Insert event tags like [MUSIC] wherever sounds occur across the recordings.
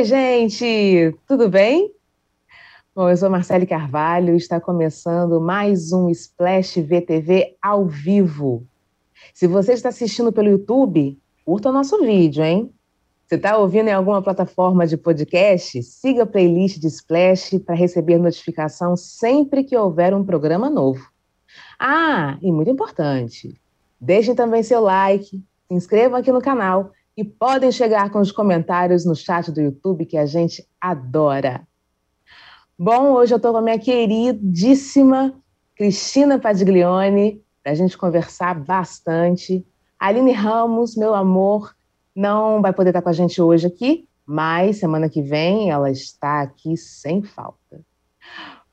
Oi, gente, tudo bem? Bom, eu sou Marcele Carvalho e está começando mais um Splash VTV ao vivo. Se você está assistindo pelo YouTube, curta o nosso vídeo, hein? Se está ouvindo em alguma plataforma de podcast, siga a playlist de Splash para receber notificação sempre que houver um programa novo. Ah, e muito importante, deixem também seu like, se inscrevam aqui no canal e podem chegar com os comentários no chat do YouTube que a gente adora. Bom, hoje eu estou com a minha queridíssima Cristina Padiglione para a gente conversar bastante. Aline Ramos, meu amor, não vai poder estar com a gente hoje aqui, mas semana que vem ela está aqui sem falta.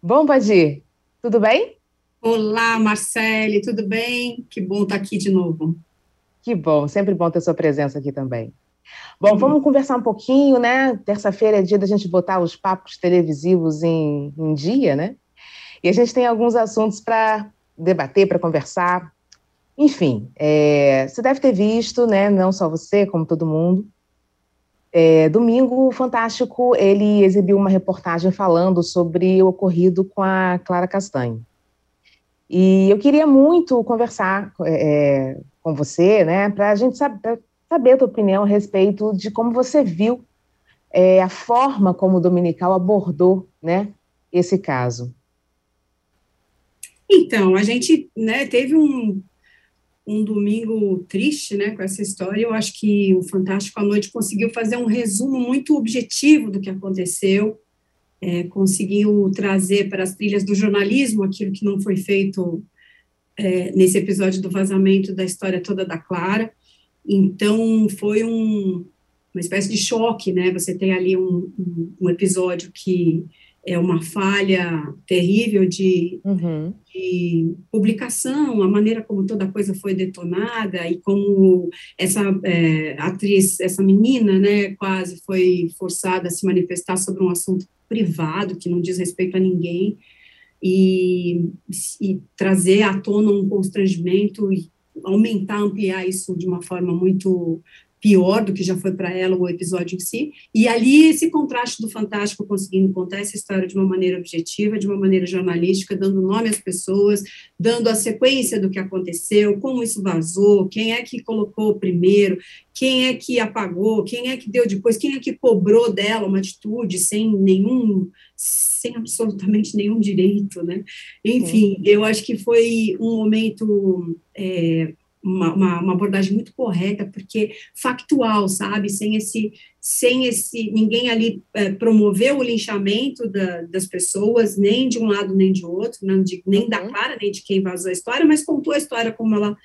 Bom, Padir, tudo bem? Olá, Marcele, tudo bem? Que bom estar aqui de novo. Que bom, sempre bom ter sua presença aqui também. Bom, uhum. vamos conversar um pouquinho, né? Terça-feira é dia da gente botar os papos televisivos em, em dia, né? E a gente tem alguns assuntos para debater, para conversar. Enfim, é, você deve ter visto, né? Não só você, como todo mundo. É, domingo, o Fantástico, ele exibiu uma reportagem falando sobre o ocorrido com a Clara Castanho. E eu queria muito conversar é, com você, né, para a gente saber, saber a tua opinião a respeito de como você viu é, a forma como o Dominical abordou, né, esse caso. Então, a gente, né, teve um, um domingo triste, né, com essa história. Eu acho que o Fantástico à Noite conseguiu fazer um resumo muito objetivo do que aconteceu é, conseguiu trazer para as trilhas do jornalismo aquilo que não foi feito é, nesse episódio do vazamento da história toda da Clara. Então, foi um, uma espécie de choque, né? Você tem ali um, um, um episódio que é uma falha terrível de, uhum. de, publicação, a maneira como toda a coisa foi detonada e como essa é, atriz, essa menina, né, quase foi forçada a se manifestar sobre um assunto privado que não diz respeito a ninguém e, e trazer à tona um constrangimento e aumentar, ampliar isso de uma forma muito pior do que já foi para ela o episódio em si, e ali esse contraste do Fantástico conseguindo contar essa história de uma maneira objetiva, de uma maneira jornalística, dando nome às pessoas, dando a sequência do que aconteceu, como isso vazou, quem é que colocou primeiro, quem é que apagou, quem é que deu depois, quem é que cobrou dela uma atitude sem nenhum, sem absolutamente nenhum direito, né? Enfim, eu acho que foi um momento é, uma, uma, uma, abordagem muito correta, porque factual, sabe? Sem esse, sem esse, ninguém ali é, promoveu o linchamento da, das pessoas, nem de um lado nem de outro, não de, nem uhum. da Clara, nem de quem vazou a história, mas contou a história como ela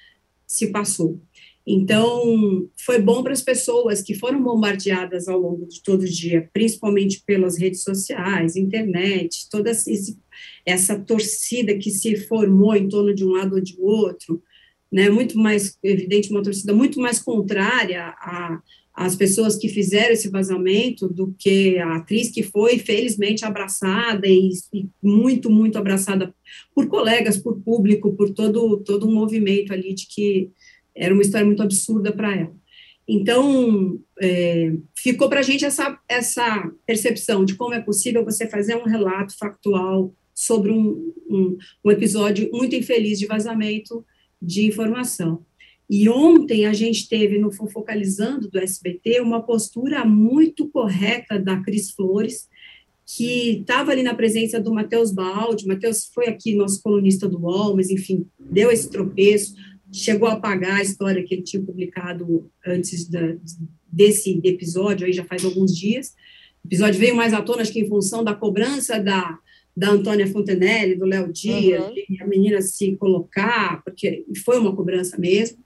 se passou. Então, foi bom para as pessoas que foram bombardeadas ao longo de todo o dia, principalmente pelas redes sociais, internet, toda esse, essa torcida que se formou em torno de um lado ou de outro, né, muito mais evidente, uma torcida muito mais contrária às pessoas que fizeram esse vazamento do que a atriz que foi felizmente abraçada e, e, muito, muito abraçada por colegas, por público, por todo, todo um movimento ali de que era uma história muito absurda para ela. Então, é, ficou para a gente essa, essa percepção de como é possível você fazer um relato factual sobre um, um, um episódio muito infeliz de vazamento de informação. E ontem a gente teve no Fofocalizando do SBT uma postura muito correta da Cris Flores, que estava ali na presença do Matheus Baldi. Matheus foi aqui nosso colunista do UOL, mas enfim, deu esse tropeço, chegou a apagar a história que ele tinha publicado antes da, desse episódio, aí já faz alguns dias. O episódio veio mais à tona, acho que em função da cobrança da, da Antônia Fontenelle, do Léo Dias, uhum. a menina se colocar, porque foi uma cobrança mesmo.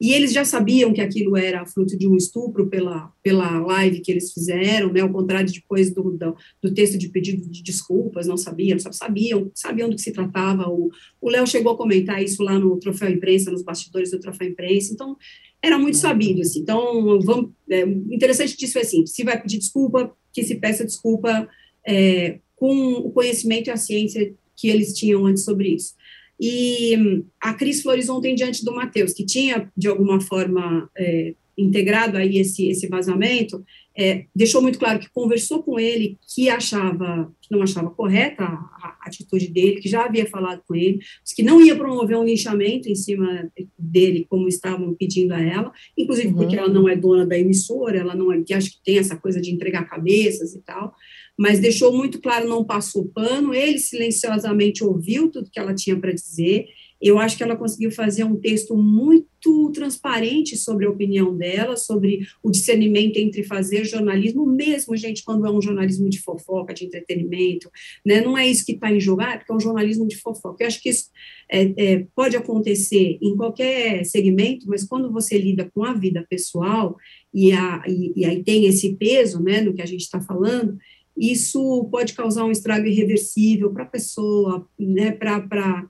E eles já sabiam que aquilo era fruto de um estupro pela, pela live que eles fizeram, né, ao contrário depois do, do, do texto de pedido de desculpas, não sabiam, só sabiam, sabiam do que se tratava. O Léo chegou a comentar isso lá no Troféu Imprensa, nos bastidores do Troféu Imprensa, então era muito uhum. sabido, assim. Então, vamos, é, interessante disso é assim, se vai pedir desculpa, que se peça desculpa é, com o conhecimento e a ciência que eles tinham antes sobre isso. E a Cris Flores ontem diante do Matheus, que tinha, de alguma forma, é, integrado aí esse, esse vazamento, é, deixou muito claro que conversou com ele, que achava, que não achava correta a, a, atitude dele, que já havia falado com ele, que não ia promover um linchamento em cima dele, como estavam pedindo a ela, inclusive uhum. porque ela não é dona da emissora, ela não é, que acho que tem essa coisa de entregar cabeças e tal, mas deixou muito claro, não passou pano, ele silenciosamente ouviu tudo que ela tinha para dizer, eu acho que ela conseguiu fazer um texto muito transparente sobre a opinião dela, sobre o discernimento entre fazer jornalismo, mesmo, gente, quando é um jornalismo de fofoca, de entretenimento, né? Não é isso que está em jogar, é porque é um jornalismo de fofoca. Eu acho que isso é, é, pode acontecer em qualquer segmento, mas quando você lida com a vida pessoal, e, a, e, e aí tem esse peso, né, no que a gente está falando, isso pode causar um estrago irreversível para a pessoa, né, para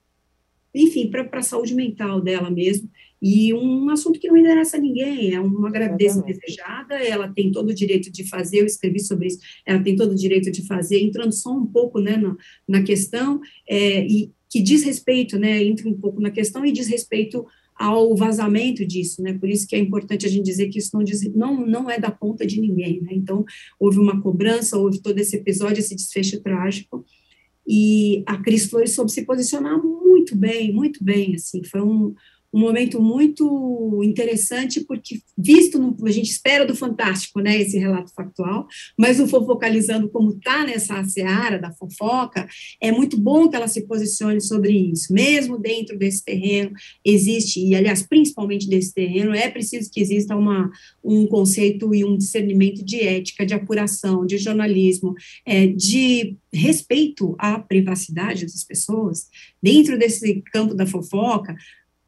enfim, para a saúde mental dela mesmo, e um assunto que não interessa a ninguém, é uma gravidez desejada, ela tem todo o direito de fazer, eu escrevi sobre isso, ela tem todo o direito de fazer, entrando só um pouco, né, na, na questão, é, e que diz respeito, né, entra um pouco na questão e diz respeito ao vazamento disso, né, por isso que é importante a gente dizer que isso não, diz, não, não é da conta de ninguém, né, então houve uma cobrança, houve todo esse episódio, esse desfecho trágico, e a Cris Flores soube se posicionar muito bem, muito bem, assim, foi um, um momento muito interessante, porque, visto, no, a gente espera do Fantástico, né, esse relato factual, mas o Fofocalizando, como está nessa seara da fofoca, é muito bom que ela se posicione sobre isso, mesmo dentro desse terreno, existe, e aliás, principalmente desse terreno, é preciso que exista uma, um conceito e um discernimento de ética, de apuração, de jornalismo, é, de respeito à privacidade das pessoas, dentro desse campo da fofoca,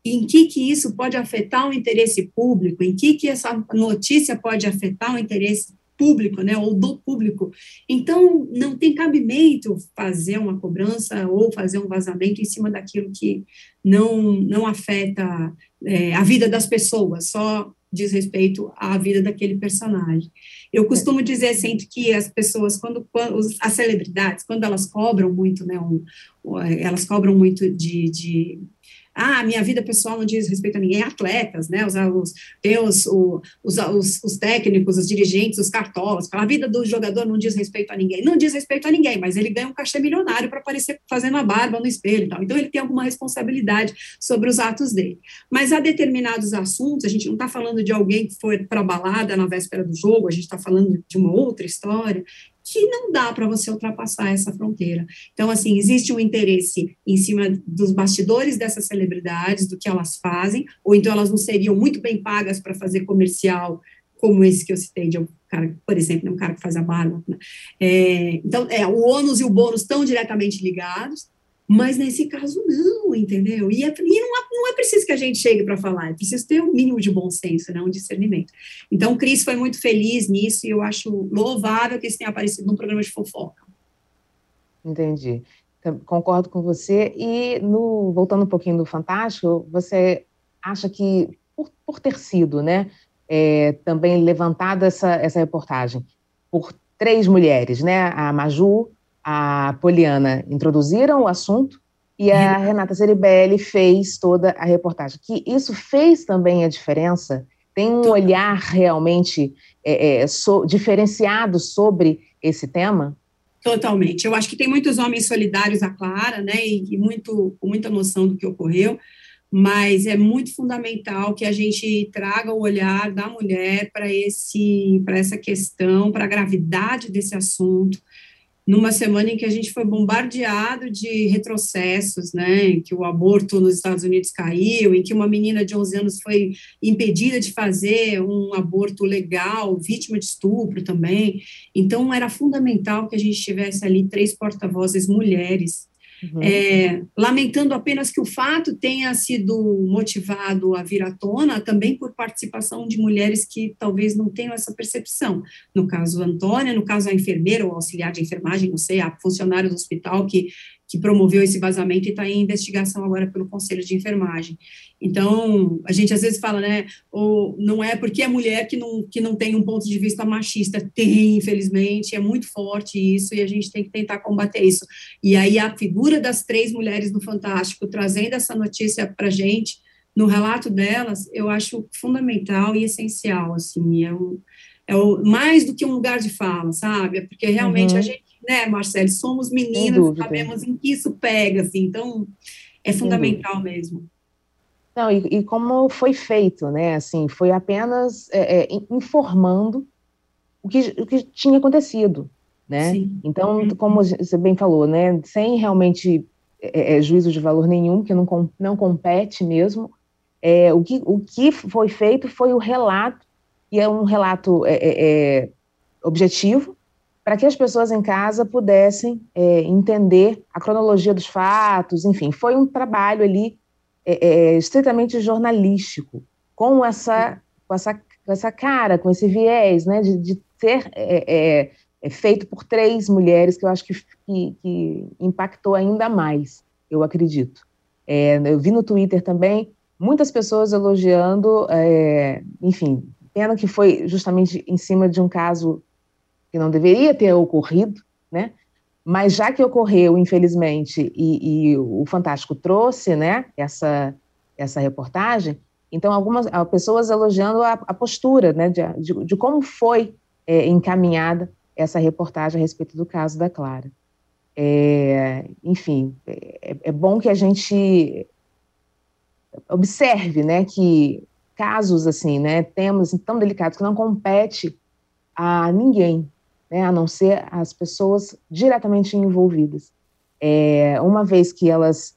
em que, que isso pode afetar o interesse público, em que, que essa notícia pode afetar o interesse público, né, ou do público. Então, não tem cabimento fazer uma cobrança ou fazer um vazamento em cima daquilo que não, não afeta é, a vida das pessoas, só diz respeito à vida daquele personagem. Eu costumo dizer sempre que as pessoas, quando, quando as celebridades, quando elas cobram muito, né, um, elas cobram muito de, de ah, minha vida pessoal não diz respeito a ninguém, atletas, né, os, os, os, os, os, os técnicos, os dirigentes, os cartolas, a vida do jogador não diz respeito a ninguém, não diz respeito a ninguém, mas ele ganha um cachê milionário para aparecer fazendo a barba no espelho e tal, então ele tem alguma responsabilidade sobre os atos dele, mas há determinados assuntos, a gente não está falando de alguém que foi para balada na véspera do jogo, a gente está falando de uma outra história, que não dá para você ultrapassar essa fronteira. Então, assim, existe um interesse em cima dos bastidores dessas celebridades, do que elas fazem, ou então elas não seriam muito bem pagas para fazer comercial, como esse que eu citei, de um cara, por exemplo, né, um cara que faz a barba. Né? É, então, é, o ônus e o bônus estão diretamente ligados, mas nesse caso, não, entendeu? E, é, e não, é, não, é preciso que a gente chegue para falar, é preciso ter um mínimo de bom senso, né, um discernimento. Então, o Cris foi muito feliz nisso e eu acho louvável que isso tenha aparecido num programa de fofoca. Entendi. Concordo com você. E, no, voltando um pouquinho do Fantástico, você acha que, por, por ter sido né, é, também levantada essa, essa reportagem por três mulheres, né, a Maju, a Poliana introduziram o assunto e a Renata Ceribelli fez toda a reportagem. Que isso fez também a diferença? Tem um olhar realmente é, é, so, diferenciado sobre esse tema? Totalmente. Eu acho que tem muitos homens solidários à Clara, né, e, e muito, com muita noção do que ocorreu, mas é muito fundamental que a gente traga o olhar da mulher para essa questão, para a gravidade desse assunto, numa semana em que a gente foi bombardeado de retrocessos, né, em que o aborto nos Estados Unidos caiu, em que uma menina de 11 anos foi impedida de fazer um aborto legal, vítima de estupro também. Então, era fundamental que a gente tivesse ali três porta-vozes mulheres Uhum. É, lamentando apenas que o fato tenha sido motivado a vir à tona também por participação de mulheres que talvez não tenham essa percepção. No caso Antônia, no caso a enfermeira ou auxiliar de enfermagem, não sei, a funcionária do hospital que que promoveu esse vazamento e está em investigação agora pelo Conselho de Enfermagem. Então, a gente às vezes fala, né, ou não é porque é mulher que não, que não tem um ponto de vista machista. Tem, infelizmente, é muito forte isso e a gente tem que tentar combater isso. E aí a figura das três mulheres do Fantástico trazendo essa notícia para a gente, no relato delas, eu acho fundamental e essencial, assim, é um, é o, mais do que um lugar de fala, sabe? É porque realmente uhum. a gente, né, Marcelo, somos meninas, sabemos em que isso pega, assim, então é fundamental mesmo. Não, e, e, como foi feito, né? Assim, foi apenas é, é, informando o que, o que tinha acontecido, né? Sim. Então, uhum. como você bem falou, né? Sem realmente é, é, juízo de valor nenhum, que não, não compete mesmo, é, o, que, o que foi feito foi o relato, e é um relato é, é, objetivo, para que as pessoas em casa pudessem entender a cronologia dos fatos, enfim, foi um trabalho ali é, é, estritamente jornalístico, com essa, com essa, com essa cara, com esse viés, né, de, de ser é, é, é feito por três mulheres, que eu acho que, que, que impactou ainda mais, eu acredito. É, eu vi no Twitter também muitas pessoas elogiando, enfim, pena que foi justamente em cima de um caso que não deveria ter ocorrido, né? Mas já que ocorreu, infelizmente, e, e o Fantástico trouxe né, essa, essa reportagem, então algumas pessoas elogiando a, a postura né, de, de, de, como foi é, encaminhada essa reportagem a respeito do caso da Clara. É, enfim, é, é, bom que a gente observe né, que casos assim, né, temas tão delicados que não compete a ninguém, né, a não ser as pessoas diretamente envolvidas. É, uma vez que elas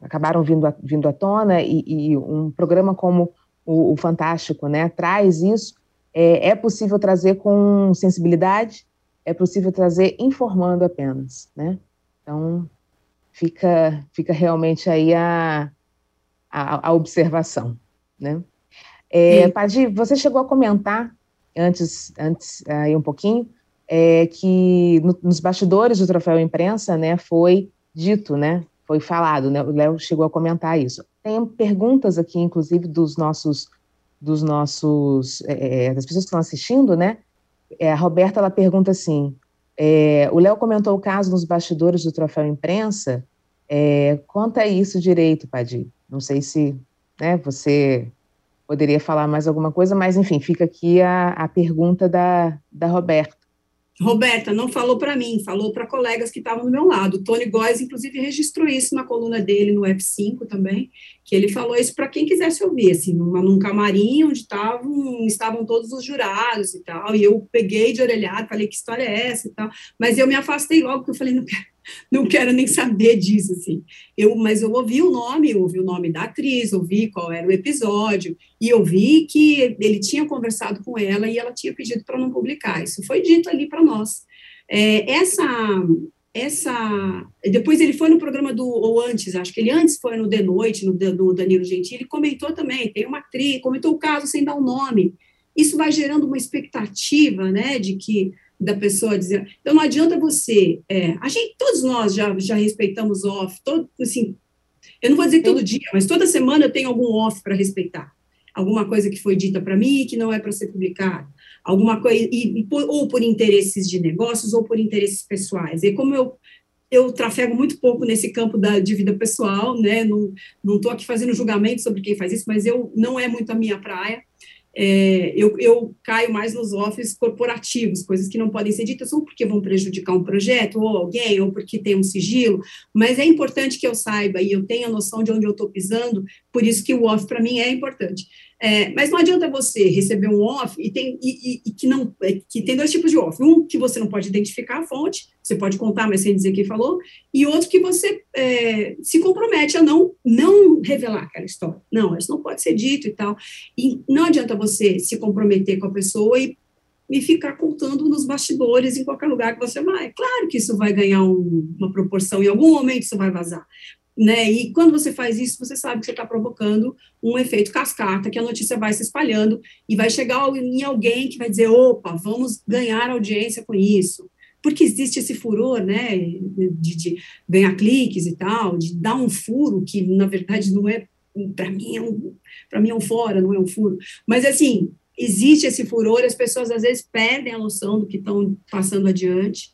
acabaram vindo, a, vindo à tona e, e um programa como o, o Fantástico né, traz isso, é, é, possível trazer com sensibilidade, é possível trazer informando apenas, né? Então, fica, fica realmente aí a, a, a observação, né? É, Padi, você chegou a comentar antes, antes aí um pouquinho, é, que no, nos bastidores do troféu imprensa, né, foi dito, né, foi falado, né, o Léo chegou a comentar isso. Tem perguntas aqui, inclusive, dos nossos, dos nossos, é, é das pessoas que estão assistindo, né, é, a Roberta, ela pergunta assim, é, o Léo comentou o caso nos bastidores do troféu imprensa, é, conta isso direito, Padir. Não sei se né, você poderia falar mais alguma coisa, mas enfim, fica aqui a, a pergunta da, da Roberta. Roberta, não falou para mim, falou para colegas que estavam do meu lado. O Tony Góes, inclusive, registrou isso na coluna dele no F5 também, que ele falou isso para quem quisesse ouvir, assim, numa, num camarim onde tavam, estavam todos os jurados e tal, e eu peguei de orelhado, falei que história é essa e tal, mas eu me afastei logo, porque eu falei, não quero, não quero nem saber disso, assim. Eu, mas eu ouvi o nome, ouvi o nome da atriz, ouvi qual era o episódio, e eu vi que ele tinha conversado com ela e ela tinha pedido para não publicar. Isso foi dito ali para nós. É, essa, essa. Depois ele foi no programa do. Ou antes, acho que ele antes foi no De Noite, no, no Danilo Gentili, comentou também. Tem uma atriz, comentou o caso sem dar o um nome. Isso vai gerando uma expectativa, né, de que da pessoa dizer. Então não adianta você. É, a gente, todos nós já, já respeitamos off, todo, assim, eu não vou dizer todo dia, mas toda semana eu tenho algum off para respeitar. Alguma coisa que foi dita para mim que não é para ser publicada. Alguma coisa, e, e por, ou por interesses de negócios ou por interesses pessoais. E como eu eu trafego muito pouco nesse campo da, vida pessoal, né? Não estou aqui fazendo julgamento sobre quem faz isso, mas eu não é muito a minha praia é, eu, eu, caio mais nos offs corporativos, coisas que não podem ser ditas ou porque vão prejudicar um projeto ou alguém, ou porque tem um sigilo, mas é importante que eu saiba e eu tenha noção de onde eu estou pisando, por isso que o off para mim é importante. É, mas não adianta você receber um off e tem, e, e, e, que não, é, que tem dois tipos de off. Um que você não pode identificar a fonte, você pode contar, mas sem dizer quem falou, e outro que você é, se compromete a não, não revelar aquela história. Não, isso não pode ser dito e tal. E não adianta você se comprometer com a pessoa e, e ficar contando nos bastidores em qualquer lugar que você vai. Claro que isso vai ganhar um, uma proporção, em algum momento isso vai vazar né? E quando você faz isso, você sabe que você está provocando um efeito cascata, que a notícia vai se espalhando e vai chegar em alguém que vai dizer, opa, vamos ganhar audiência com isso. Porque existe esse furor, né, de, de ganhar cliques e tal, de dar um furo que, na verdade, não é, para mim, é um, para mim é um fora, não é um furo. Mas, assim, existe esse furor, as pessoas, às vezes, perdem a noção do que estão passando adiante,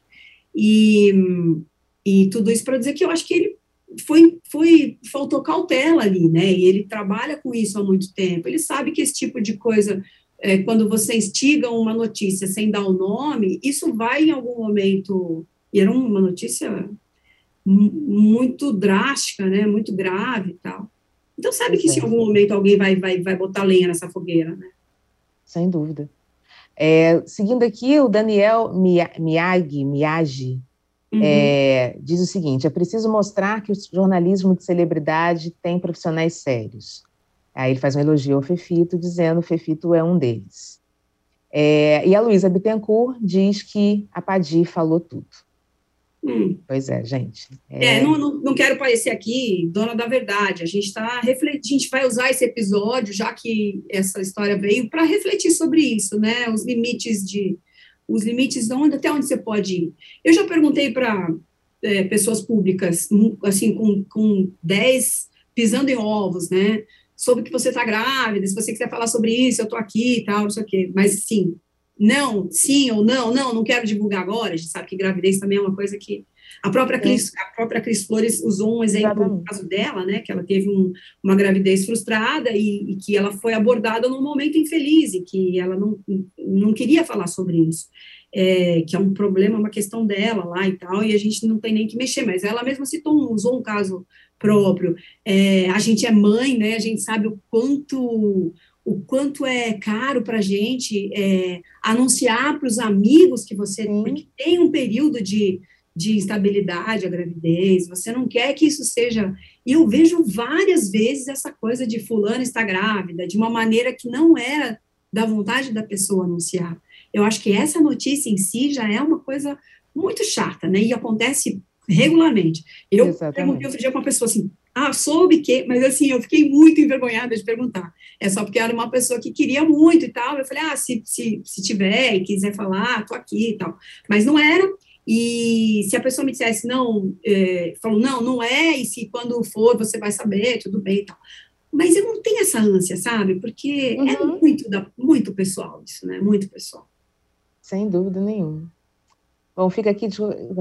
e, e tudo isso para dizer que eu acho que ele foi, foi, faltou cautela ali, né? E ele trabalha com isso há muito tempo. Ele sabe que esse tipo de coisa é, quando você instiga uma notícia sem dar o nome, isso vai em algum momento, e era uma notícia muito drástica, né, muito grave e tal. Então, sabe que se em algum momento alguém vai, vai, vai botar lenha nessa fogueira, né? Sem dúvida. É, seguindo aqui, o Daniel Miyagi, Miyagi uhum. é, diz o seguinte: é preciso mostrar que o jornalismo de celebridade tem profissionais sérios. Aí ele faz um elogio ao Fefito, dizendo que Fefito é um deles. É, e a Luísa Bittencourt diz que a Padi falou tudo. Hum. Pois é, gente. É, é não, não, não, quero parecer aqui dona da verdade. A gente está refletindo, a gente vai usar esse episódio, já que essa história veio, para refletir sobre isso, né? Os limites de. Os limites de onde, até onde você pode ir. Eu já perguntei para é, pessoas públicas, assim, com, com 10 pisando em ovos, né? Sobre que você está grávida, se você quiser falar sobre isso, eu estou aqui e tal, não sei o quê. Mas, sim, não, sim ou não, não, não quero divulgar agora. A gente sabe que gravidez também é uma coisa que a própria Cris, a própria Cris Flores usou um exemplo Exatamente. no caso dela, né, que ela teve um, uma gravidez frustrada e, e, que ela foi abordada num momento infeliz e que ela não, não queria falar sobre isso, é, que é um problema, uma questão dela lá e tal, e a gente não tem nem que mexer, mas ela mesma citou, usou um caso próprio. É, a gente é mãe, né, a gente sabe o quanto o quanto é caro para a gente é, anunciar para os amigos que você porque tem um período de, de instabilidade a gravidez, você não quer que isso seja. E eu vejo várias vezes essa coisa de fulano está grávida, de uma maneira que não era da vontade da pessoa anunciar. Eu acho que essa notícia em si já é uma coisa muito chata, né? E acontece regularmente. Eu Exatamente. perguntei outro dia para uma pessoa assim: ah, soube que, mas assim, eu fiquei muito envergonhada de perguntar. É só porque era uma pessoa que queria muito e tal. Eu falei, ah, se, se, se tiver e quiser falar, tô aqui e tal. Mas não era. E se a pessoa me dissesse, não, é, falou, não, não é, e se quando for você vai saber, tudo bem e tal. Mas eu não tenho essa ânsia, sabe? Porque é uhum. é muito, da, muito pessoal isso, né? Muito pessoal. Sem dúvida nenhuma. Bom, fica aqui de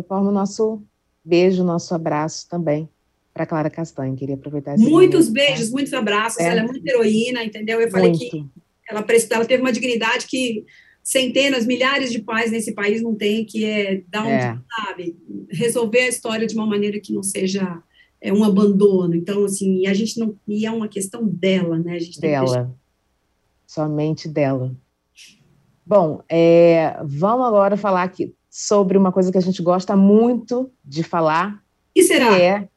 forma o nosso beijo, nosso abraço também para Clara Castanho. Queria aproveitar esse Muitos momento, beijos, muitos abraços. É. Ela é muito heroína, entendeu? Eu falei muito. que ela, ela teve uma dignidade que centenas, milhares de pais nesse país não têm, que é dar um, é. sabe, resolver a história de uma maneira que não seja é, um abandono. Então, assim, a gente não. E é uma questão dela, né? A gente dela. Somente dela. Bom, é, vamos agora falar aqui sobre uma coisa que a gente gosta muito de falar. E será? Que é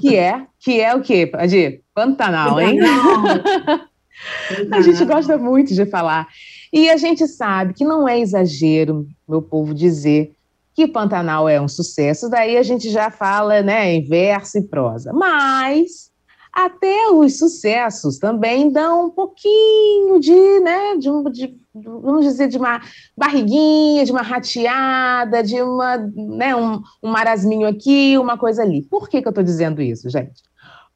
que é, que é o quê, Adi? Pantanal, hein? Pantanal. [LAUGHS] a gente gosta muito de falar. E a gente sabe que não é exagero, meu povo, dizer que Pantanal é um sucesso, daí a gente já fala né, em verso e prosa. Mas até os sucessos também dão um pouquinho de, né, de, de vamos dizer, de uma barriguinha, de uma rateada, de uma, né, um, um marasminho aqui, uma coisa ali. Por que, que eu estou dizendo isso, gente?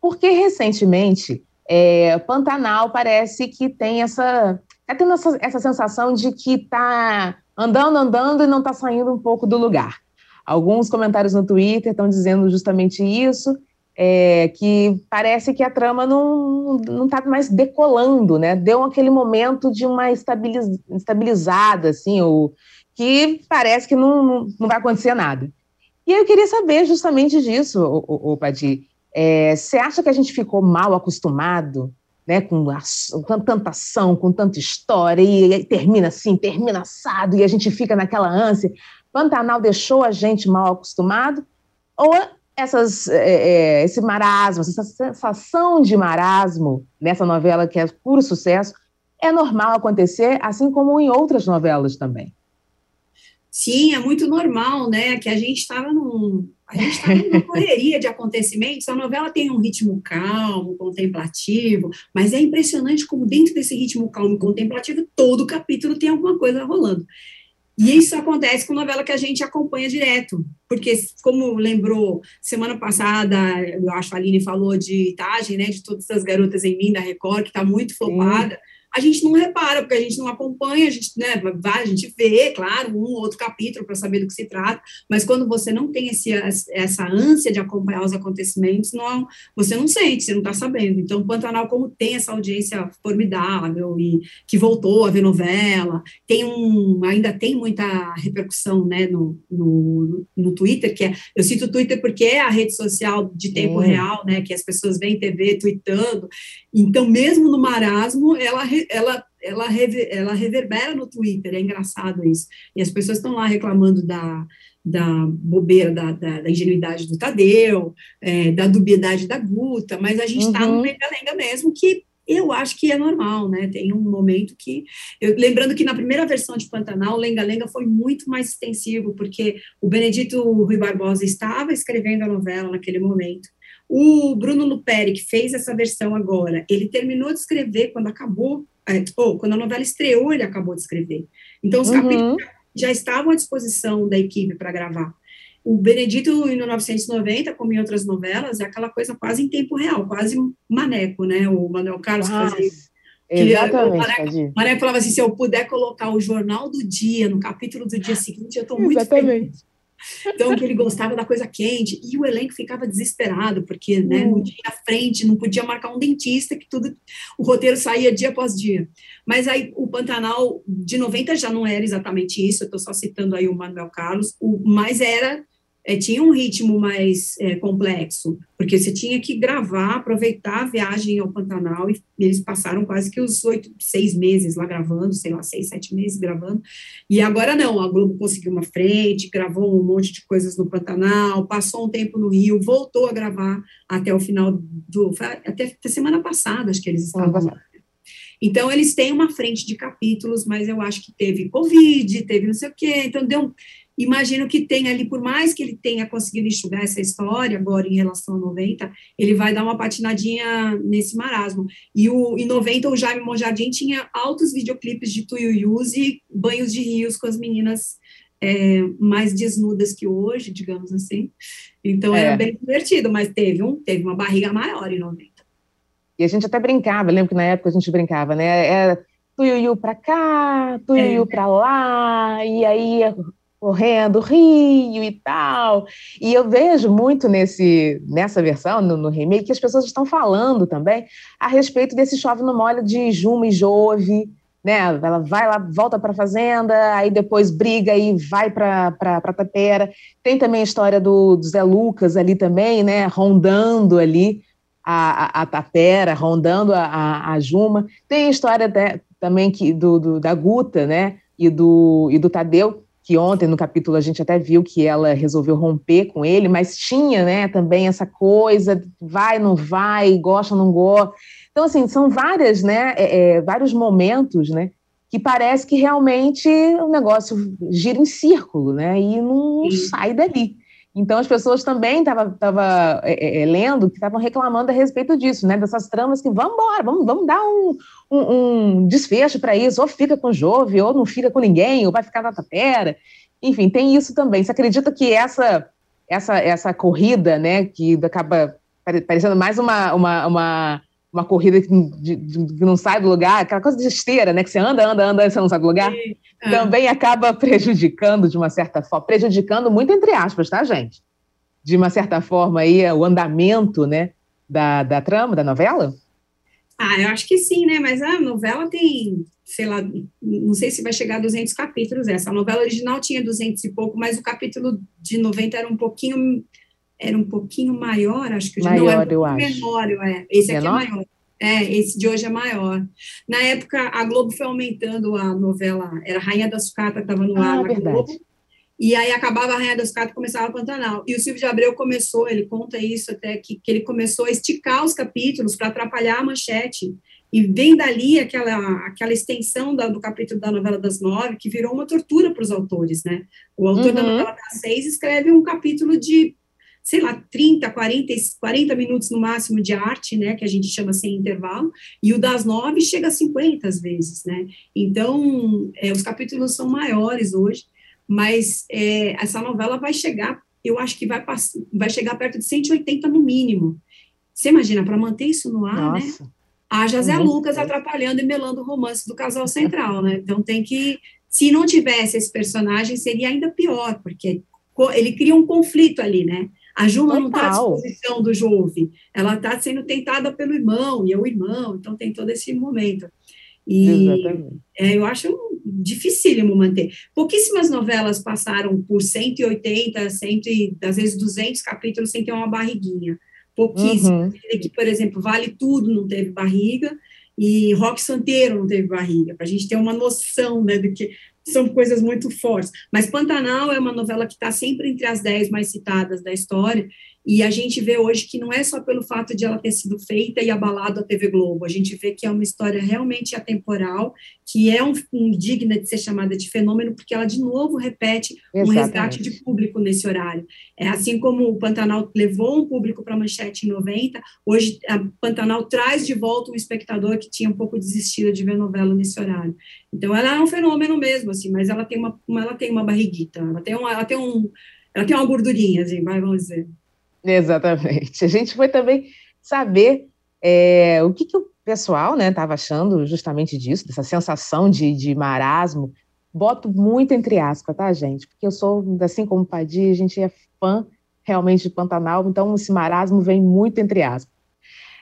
Porque recentemente é, Pantanal parece que tem essa. Está tendo essa, essa sensação de que está andando, andando e não está saindo um pouco do lugar. Alguns comentários no Twitter estão dizendo justamente isso é, que parece que a trama não está mais decolando, né? Deu aquele momento de uma estabiliz, estabilizada, assim, ou, que parece que não, não, vai acontecer nada. E eu queria saber justamente disso, o, o, Padi. É, você acha que a gente ficou mal acostumado né, com, com tanta ação, com tanta história, e, e termina assim, termina assado, e a gente fica naquela ânsia? Pantanal deixou a gente mal acostumado? Ou essas, é, é, esse marasmo, essa sensação de marasmo nessa novela que é puro sucesso, é normal acontecer, assim como em outras novelas também. Sim, é muito normal, né? Que a gente estava num, a gente estava numa correria de acontecimentos. A novela tem um ritmo calmo, contemplativo, mas é impressionante como dentro desse ritmo calmo e contemplativo, todo capítulo tem alguma coisa rolando. E isso acontece com novela que a gente acompanha direto, porque, como lembrou semana passada, eu acho a Aline falou de Itagem, né, de todas as garotas em mim da Record, que está muito flopada. A gente não repara, porque a gente não acompanha, a gente, né, vai, a gente vê, claro, um ou outro capítulo para saber do que se trata, mas quando você não tem esse, essa ânsia de acompanhar os acontecimentos, não, você não sente, você não está sabendo. Então, o Pantanal, como tem essa audiência formidável e que voltou a ver novela, tem um, ainda tem muita repercussão, né, no, no, no Twitter, que é, eu cito o Twitter porque é a rede social de tempo é. real, né, que as pessoas veem TV tweetando, então, mesmo no marasmo, ela, ela, ela, ela reverbera no Twitter, é engraçado isso, e as pessoas estão lá reclamando da, da bobeira, da, da, da ingenuidade do Tadeu, é, da dubiedade da Guta, mas a gente está uhum. no lenga-lenga mesmo, que eu acho que é normal, né? Tem um momento que. Eu, lembrando que na primeira versão de Pantanal, Lenga-Lenga foi muito mais extensivo, porque o Benedito Rui Barbosa estava escrevendo a novela naquele momento. O Bruno Luperi, que fez essa versão agora, ele terminou de escrever quando acabou, ou quando a novela estreou, ele acabou de escrever. Então, os uhum. capítulos já estavam à disposição da equipe para gravar. O Benedito, em 1990, como em outras novelas, é aquela coisa quase em tempo real, quase maneco, né? O Manuel Carlos ah, fazia. Exatamente, o Maneco, falava assim: se eu puder colocar o jornal do dia no capítulo do dia seguinte, eu estou muito Exatamente. feliz. Então, que ele gostava da coisa quente, e o elenco ficava desesperado, porque né, não tinha frente, não podia marcar um dentista, que tudo, o roteiro saía dia após dia. Mas aí o Pantanal de 90 já não era exatamente isso, eu estou só citando aí o Manuel Carlos, o, mas era é, tinha um ritmo mais é, complexo, porque você tinha que gravar, aproveitar a viagem ao Pantanal, e eles passaram quase que os oito, seis meses lá gravando, sei lá, seis, sete meses gravando, e agora não, a Globo conseguiu uma frente, gravou um monte de coisas no Pantanal, passou um tempo no Rio, voltou a gravar até o final do, até, até semana passada, acho que eles estavam lá. Então, eles têm uma frente de capítulos, mas eu acho que teve Covid, teve não sei o quê, então deu, imagino que tem ali, por mais que ele tenha conseguido enxugar essa história agora em relação a 90, ele vai dar uma patinadinha nesse marasmo. E o, em 90, o Jaime Monjardim tinha altos videoclipes de Tuyuyus e banhos de rios com as meninas é, mais desnudas que hoje, digamos assim. Então, é. era bem divertido, mas teve, um, teve uma barriga maior em 90. E a gente até brincava, lembro que na época a gente brincava, né? Era Tuiuiu para cá, Tuiuiu é. para lá, e aí correndo, Rio e tal. E eu vejo muito nesse, nessa versão, no, no, remake, que as pessoas estão falando também a respeito desse chove no molho de Juma e Jove, né? Ela vai lá, volta para a fazenda, aí depois briga e vai para Tapera. Tem também a história do, do, Zé Lucas ali também, né? Rondando ali a, a, a Tapera, rondando a, a, a, Juma. Tem a história de, também que, do, do, da Guta, né? E do, e do Tadeu, que ontem no capítulo a gente até viu que ela resolveu romper com ele, mas tinha, né, também essa coisa, vai, não vai, gosta, não gosta. Então, assim, são várias, né, é, é, vários momentos, né, que parece que realmente o negócio gira em círculo, né, e não Sim. sai dali. Então, as pessoas também estavam é, é, lendo que estavam reclamando a respeito disso, né? Dessas tramas que vamos embora, vamos, vamos dar um, um, um desfecho para isso, ou fica com Jove, ou não fica com ninguém, ou vai ficar na tapera. Enfim, tem isso também. Você acredita que essa, essa, essa corrida, né, que acaba parecendo mais uma, uma, uma uma corrida que, de, de, que, não sai do lugar, aquela coisa de esteira, né? Que você anda, anda, anda e você não sai do lugar, Sim. É. também acaba [LAUGHS] prejudicando de uma certa forma, prejudicando muito entre aspas, tá, gente? De uma certa forma aí o andamento, né, da, da trama, da novela? Ah, eu acho que sim, né? Mas a novela tem, sei lá, não sei se vai chegar a 200 capítulos essa. A novela original tinha 200 e pouco, mas o capítulo de 90 era um pouquinho era um pouquinho maior, acho que maior, não, era eu acho. menor, é. Esse aqui é maior. É, esse de hoje é maior. Na época, a Globo foi aumentando a novela, era Rainha da Sucata, que estava no ar ah, na verdade. Globo, e aí acabava a Rainha da Sucata e começava a Pantanal. E o Silvio de Abreu começou, ele conta isso até, que, que ele começou a esticar os capítulos para atrapalhar a manchete. E vem dali aquela, aquela extensão da, do capítulo da novela das nove, que virou uma tortura para os autores, né? O autor uhum. da novela das seis escreve um capítulo de sei lá, 30, 40, 40 minutos no máximo de arte, né, que a gente chama sem intervalo, e o das nove chega a 50 às vezes, né, então, é, os capítulos são maiores hoje, mas é, essa novela vai chegar, eu acho que vai, vai chegar perto de 180 no mínimo, você imagina, para manter isso no ar, né? Nossa. né, a José uhum. Lucas atrapalhando e melando o romance do casal central, né? Então tem que, se não tivesse esse personagem, seria ainda pior, porque ele cria um conflito ali, né? A Juma não está à disposição do Jove, ela está sendo tentada pelo irmão, e é o irmão, então tem todo esse momento. E é, eu acho dificílimo manter. Pouquíssimas novelas passaram por 180, 100, às vezes 200 capítulos sem ter uma barriguinha. Pouquíssimo. Uhum. Que, por exemplo, Vale Tudo não teve barriga e Rock Santeiro não teve barriga, para a gente ter uma noção né, do que são coisas muito fortes. Mas Pantanal é uma novela que está sempre entre as dez mais citadas da história, e a gente vê hoje que não é só pelo fato de ela ter sido feita e abalado a TV Globo, a gente vê que é uma história realmente atemporal, que é um, um digna de ser chamada de fenômeno, porque ela de novo repete Exatamente. um resgate de público nesse horário. É assim como o Pantanal levou um público para a manchete em 90, hoje a Pantanal traz de volta um espectador que tinha um pouco desistido de ver novela nesse horário. Então ela é um fenômeno mesmo, assim, mas ela tem uma, ela tem uma barriguita, ela tem, uma, ela tem um ela tem uma gordurinha, assim, vamos dizer. Exatamente. A gente foi também saber é, o que, que o pessoal estava né, achando justamente disso, dessa sensação de, de marasmo. Boto muito entre aspas, tá, gente? Porque eu sou, assim como o Padir, a gente é fã realmente de Pantanal, então esse marasmo vem muito entre aspas.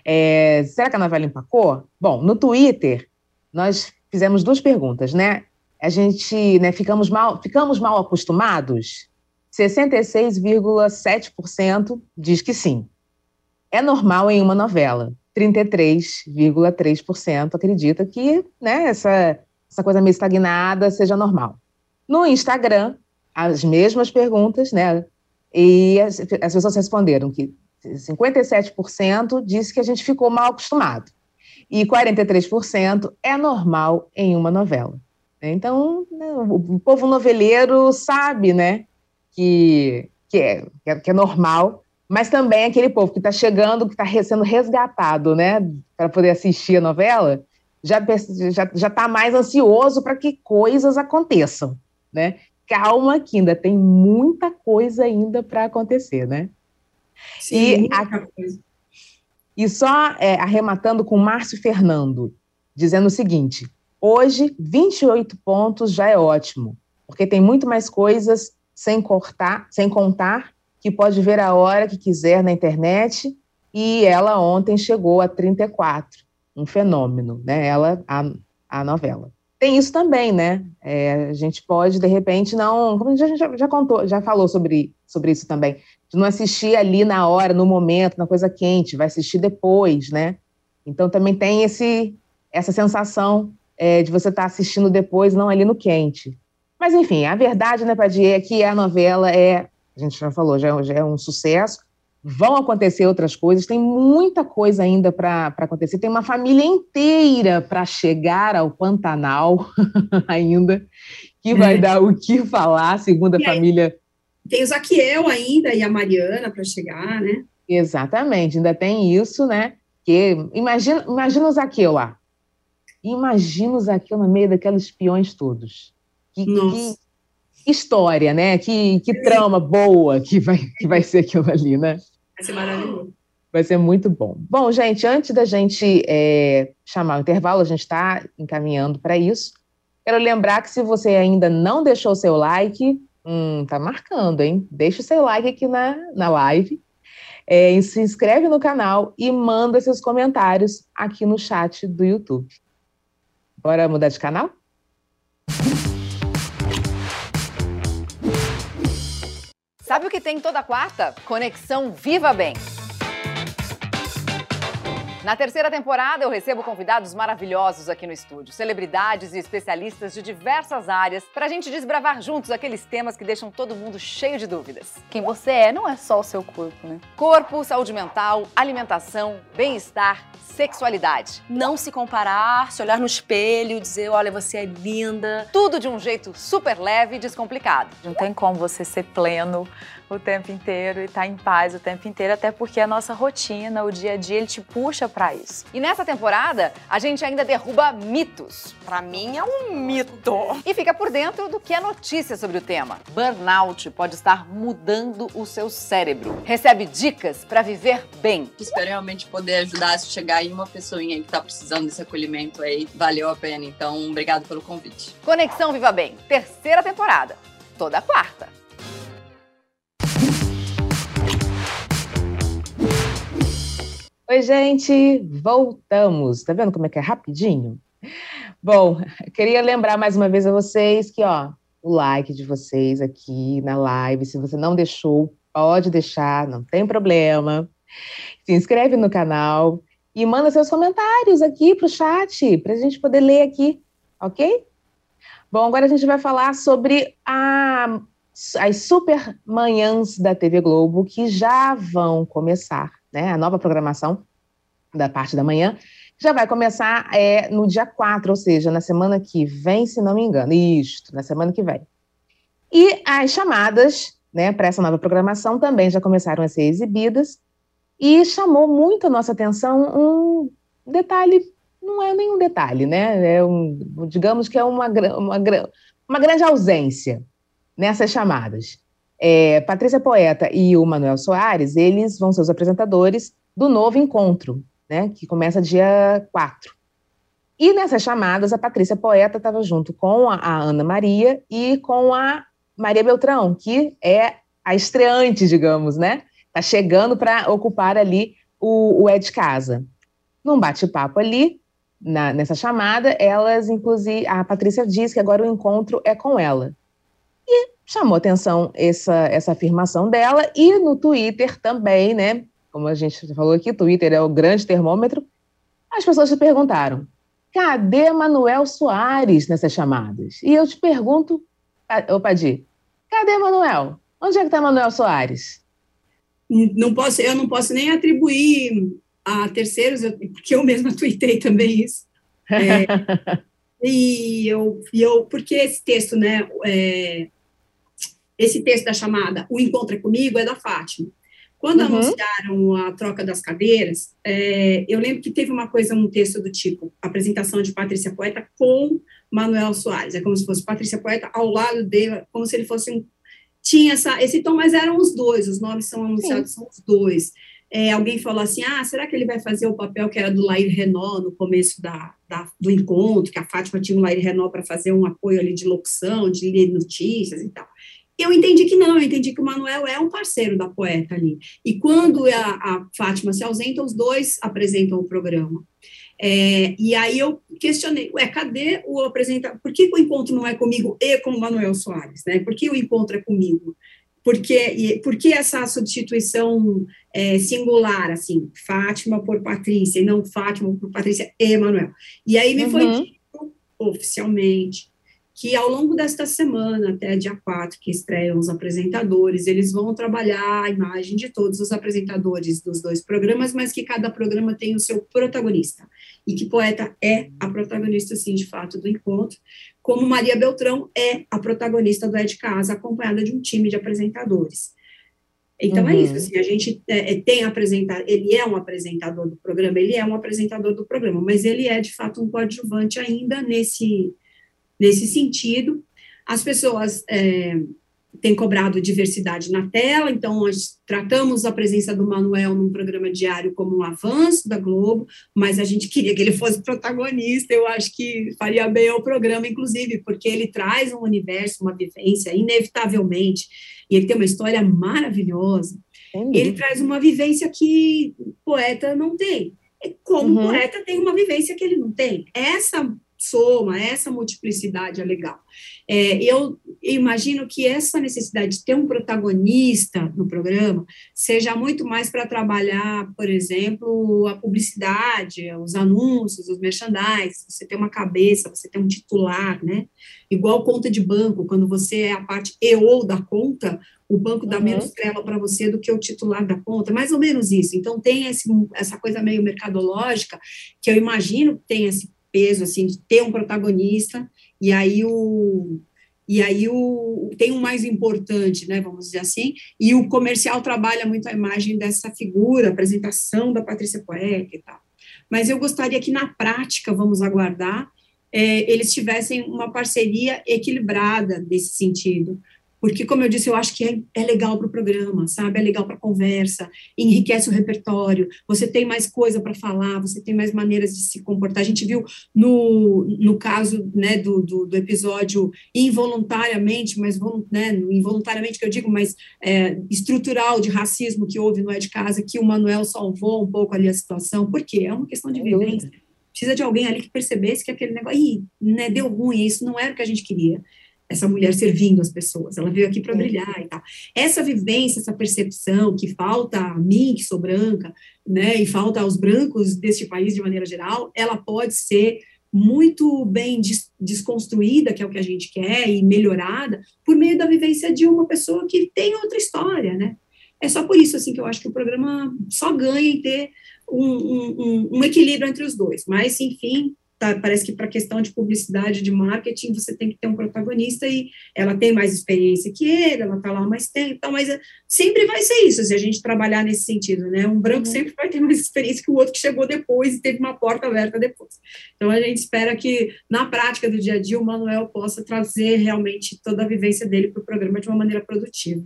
É, será que a novela empacou? Bom, no Twitter, nós fizemos duas perguntas, né? A gente, né, ficamos mal, ficamos mal acostumados? 66,7% diz que sim. É normal em uma novela. 33,3% acredita que né, essa, essa coisa meio estagnada seja normal. No Instagram, as mesmas perguntas, né? E as, as pessoas responderam que 57% disse que a gente ficou mal acostumado. E 43% é normal em uma novela. Então, né, o povo noveleiro sabe, né, que, que, é, que é normal, mas também aquele povo que está chegando, que está sendo resgatado, né, para poder assistir a novela, já já já está mais ansioso para que coisas aconteçam, né? Calma, que ainda tem muita coisa ainda para acontecer, né? Sim, e, a, e só é, arrematando com Márcio Fernando, dizendo o seguinte: hoje 28 pontos já é ótimo, porque tem muito mais coisas sem cortar, sem contar que pode ver a hora que quiser na internet e ela ontem chegou a 34, um fenômeno, né? Ela a, a novela. Tem isso também, né? É, a gente pode de repente não, como a gente já, já contou, já falou sobre sobre isso também, de não assistir ali na hora, no momento, na coisa quente, vai assistir depois, né? Então também tem esse essa sensação é, de você estar tá assistindo depois, não ali no quente. Mas, enfim, a verdade, né, Padir, é que a novela é, a gente já falou, já, já é um sucesso. Vão acontecer outras coisas, tem muita coisa ainda para acontecer. Tem uma família inteira para chegar ao Pantanal [LAUGHS] ainda, que vai é. dar o que falar, segundo a e família. Aí, tem o Zaquiel ainda e a Mariana para chegar, né? Exatamente, ainda tem isso, né? Que imagina, imagina o Zaqueu lá. Imagina o Zaqueu no meio daqueles espiões todos. Que, que, história, né? Que, que trama boa que vai, que vai ser aquilo ali, né? Vai ser maravilhoso. Vai ser muito bom. Bom, gente, antes da gente é, chamar o intervalo, a gente está encaminhando para isso. Quero lembrar que se você ainda não deixou o seu like, hum, tá marcando, hein? Deixa o seu like aqui na, na live. É, se inscreve no canal e manda seus comentários aqui no chat do YouTube. Bora mudar de canal? Sabe o que tem toda quarta? Conexão Viva Bem. Na terceira temporada, eu recebo convidados maravilhosos aqui no estúdio, celebridades e especialistas de diversas áreas, para a gente desbravar juntos aqueles temas que deixam todo mundo cheio de dúvidas. Quem você é não é só o seu corpo, né? Corpo, saúde mental, alimentação, bem-estar, sexualidade. Não se comparar, se olhar no espelho, dizer, olha, você é linda. Tudo de um jeito super leve e descomplicado. Não tem como você ser pleno o tempo inteiro e estar tá em paz o tempo inteiro, até porque a nossa rotina, o dia a dia, ele te puxa para isso. E nessa temporada, a gente ainda derruba mitos. Para mim é um mito. E fica por dentro do que é notícia sobre o tema. Burnout pode estar mudando o seu cérebro. Recebe dicas para viver bem. Espero realmente poder ajudar se chegar em uma pessoinha que está precisando desse acolhimento aí. Valeu a pena. Então, obrigado pelo convite. Conexão Viva Bem, terceira temporada. Toda quarta. Oi, gente, voltamos. Tá vendo como é que é rapidinho? Bom, [LAUGHS] queria lembrar mais uma vez a vocês que, ó, o like de vocês aqui na live, se você não deixou, pode deixar, não tem problema. Se inscreve no canal e manda seus comentários aqui para o chat, para a gente poder ler aqui, ok? Bom, agora a gente vai falar sobre a, as super manhãs da TV Globo que já vão começar né, a nova programação da parte da manhã, já vai começar é, no dia 4, ou seja, na semana que vem, se não me engano. Isto, na semana que vem. E as chamadas né, para essa nova programação também já começaram a ser exibidas e chamou muito a nossa atenção um detalhe, não é nenhum detalhe, né? É um, digamos que é uma, uma, uma grande ausência nessas chamadas. É, Patrícia Poeta e o Manuel Soares, eles vão ser os apresentadores do novo encontro, né, que começa dia 4. E nessas chamadas, a Patrícia Poeta estava junto com a, a, Ana Maria e com a Maria Beltrão, que é a estreante, digamos, né? Está chegando para ocupar ali o, o Casa. Num bate-papo ali, na, nessa chamada, elas, inclusive, a Patrícia diz que agora o encontro é com ela. E chamou atenção essa, essa afirmação dela, e no Twitter também, né? Como a gente falou aqui, Twitter é o grande termômetro. As pessoas se perguntaram: cadê Manuel Soares nessas chamadas? E eu te pergunto, ô Padir, cadê Manuel? Onde é que está Manuel Soares? Não posso, eu não posso nem atribuir a terceiros, porque eu mesma tuitei também isso. [LAUGHS] É, e, eu, e eu, porque esse texto, né, é, esse texto da chamada O Encontra Comigo é da Fátima. Quando uhum. anunciaram a troca das cadeiras, é, eu lembro que teve uma coisa, um texto do tipo, apresentação de Patrícia Poeta com Manuel Soares, é como se fosse Patrícia Poeta ao lado dele, como se ele fosse um, tinha essa, esse tom, mas eram os dois, os nomes são anunciados, Sim. são os dois. É, alguém falou assim, ah, será que ele vai fazer o papel que era do Lair Renault no começo da, da, do encontro, que a Fátima tinha o Lair Renault para fazer um apoio ali de locução, de ler notícias e tal. Eu entendi que não, eu entendi que o Manuel é um parceiro da poeta ali. E quando a, a Fátima se ausenta, os dois apresentam o programa. É, e aí eu questionei, ué, cadê o apresentador? Por que o encontro não é comigo e com o Manuel Soares? Né? Por que o encontro é comigo? Por que, por que essa substituição é, singular, assim, Fátima por Patrícia, e não Fátima por Patrícia e Manuel? E aí me uhum. foi dito oficialmente que ao longo desta semana, até dia 4, que estreiam os apresentadores, eles vão trabalhar a imagem de todos os apresentadores dos dois programas, mas que cada programa tem o seu protagonista, e que Poeta é a protagonista, sim, de fato, do encontro, como Maria Beltrão é a protagonista do Ed Casa, acompanhada de um time de apresentadores. Então é uhum. é isso, assim, a gente é, é tem apresentar, ele é um apresentador do programa, ele é um apresentador do programa, mas ele é de fato um coadjuvante ainda nesse nesse sentido. As pessoas é, têm cobrado diversidade na tela, então nós tratamos a presença do Manuel num programa diário como um avanço da Globo, mas a gente queria que ele fosse protagonista, eu acho que faria bem ao programa, inclusive, porque ele traz um universo, uma vivência, inevitavelmente, e ele tem uma história maravilhosa, ele traz uma vivência que poeta não tem, como uhum. poeta tem uma vivência que ele não tem. Essa soma, essa multiplicidade é legal. É, eu imagino que essa necessidade de ter um protagonista no programa seja muito mais para trabalhar, por exemplo, a publicidade, os anúncios, os merchandise, você tem uma cabeça, você tem um titular, né? Igual conta de banco, quando você é a parte e ou da conta, o banco dá uhum. menos trela para você do que o titular da conta, mais ou menos isso. Então, tem esse, essa coisa meio mercadológica, que eu imagino que tem esse peso, assim, de ter um protagonista, e aí o, e aí o, tem um mais importante, né, vamos dizer assim, e o comercial trabalha muito a imagem dessa figura, apresentação da Patrícia Poeta e tal. mas eu gostaria que na prática, vamos aguardar, é, eles tivessem uma parceria equilibrada nesse sentido. Porque, como eu disse, eu acho que é, é legal para o programa, sabe? É legal para a conversa, enriquece o repertório, você tem mais coisa para falar, você tem mais maneiras de se comportar. A gente viu no, no caso né, do, do, do episódio involuntariamente, mas né, involuntariamente que eu digo, mas é, estrutural de racismo que houve no É de Casa, que o Manuel salvou um pouco ali a situação. Por quê? É uma questão de vivência. Precisa de alguém ali que percebesse que aquele negócio, Ih, né, deu ruim, isso não era o que a gente queria essa mulher servindo as pessoas, ela veio aqui para brilhar e tal. Essa vivência, essa percepção que falta a mim, que sou branca, né, e falta aos brancos deste país de maneira geral, ela pode ser muito bem des desconstruída, que é o que a gente quer, e melhorada, por meio da vivência de uma pessoa que tem outra história, né? É só por isso, assim, que eu acho que o programa só ganha em ter um, um, um equilíbrio entre os dois. Mas, enfim, tá, parece que para questão de publicidade, de marketing, você tem que ter um protagonista e ela tem mais experiência que ele, ela está lá há mais tempo, então, mas eh, sempre vai ser isso, se a gente trabalhar nesse sentido, né? Um branco uhum. sempre vai ter mais experiência que o outro que chegou depois e teve uma porta aberta depois. Então, a gente espera que, na prática do dia a dia, o Manuel possa trazer realmente toda a vivência dele para o programa de uma maneira produtiva.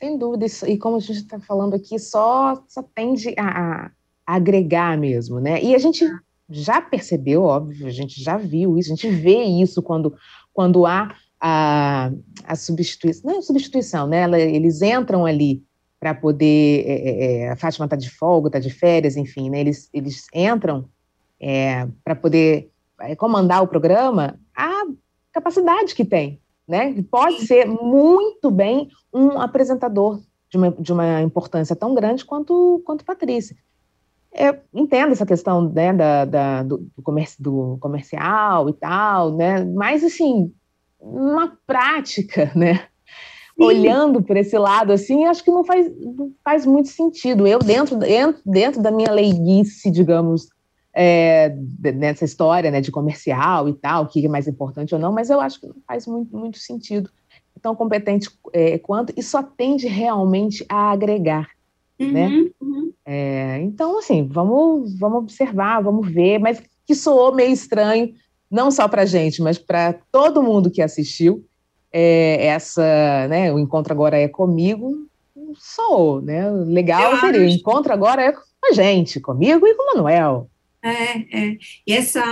Sem dúvida, e como a gente está falando aqui, só, só tende a, a agregar mesmo, né? E a gente já percebeu, óbvio, a gente já viu isso, a gente vê isso quando, quando há a, a substituição, não é substituição, né? Ela, eles entram ali para poder, é, é, é, a Fátima está de folga, está de férias, enfim, né? Eles, eles entram é, para poder é, comandar o programa, a capacidade que tem, né? Pode ser muito bem um apresentador de uma, de uma importância tão grande quanto, quanto Patrícia. Eu entendo essa questão né, da, da do, comércio, do comercial e tal, né? Mas assim, na prática, [LAUGHS] né? Sim. Olhando por esse lado assim, acho que não faz, não faz muito sentido. Eu, dentro, dentro, dentro da minha leiguice, digamos, é, nessa história né, de comercial e tal, o que é mais importante ou não, mas eu acho que não faz muito, muito sentido tão competente é, quanto, e só tende realmente a agregar? Uhum, né? Uhum. É, então, assim, vamos, vamos observar, vamos ver, mas que soou meio estranho, não só para a gente, mas para todo mundo que assistiu. É, essa, né, o encontro agora é comigo, soou, né? Legal Eu seria, o encontro agora é com a gente, comigo e com o Manuel. É, é. E essa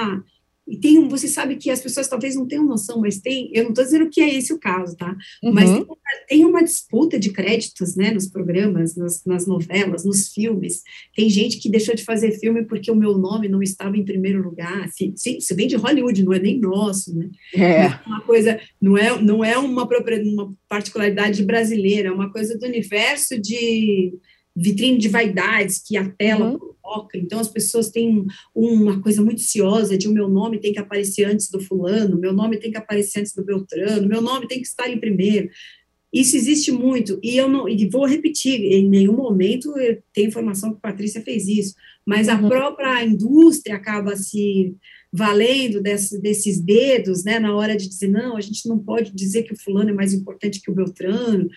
e tem um, você sabe que as pessoas talvez não tenham noção, mas tem, eu não estou dizendo que é esse o caso, tá? Uhum. Mas tem, tem, uma disputa de créditos, né, nos programas, nas, nas, novelas, nos filmes. Tem gente que deixou de fazer filme porque o meu nome não estava em primeiro lugar. Se, se, se vem de Hollywood, não é nem nosso, né? É. é uma coisa, não é, não é uma, uma particularidade brasileira, é uma coisa do universo de vitrine de vaidades que a tela uhum troca, então as pessoas têm uma coisa muito ciosa de o meu nome tem que aparecer antes do fulano, meu nome tem que aparecer antes do Beltrano, meu nome tem que estar em primeiro. Isso existe muito, e eu não, e vou repetir, em nenhum momento eu tenho informação que a Patrícia fez isso, mas a uhum. própria indústria acaba se valendo desse, desses dedos, né, na hora de dizer, não, a gente não pode dizer que o fulano é mais importante que o Beltrano,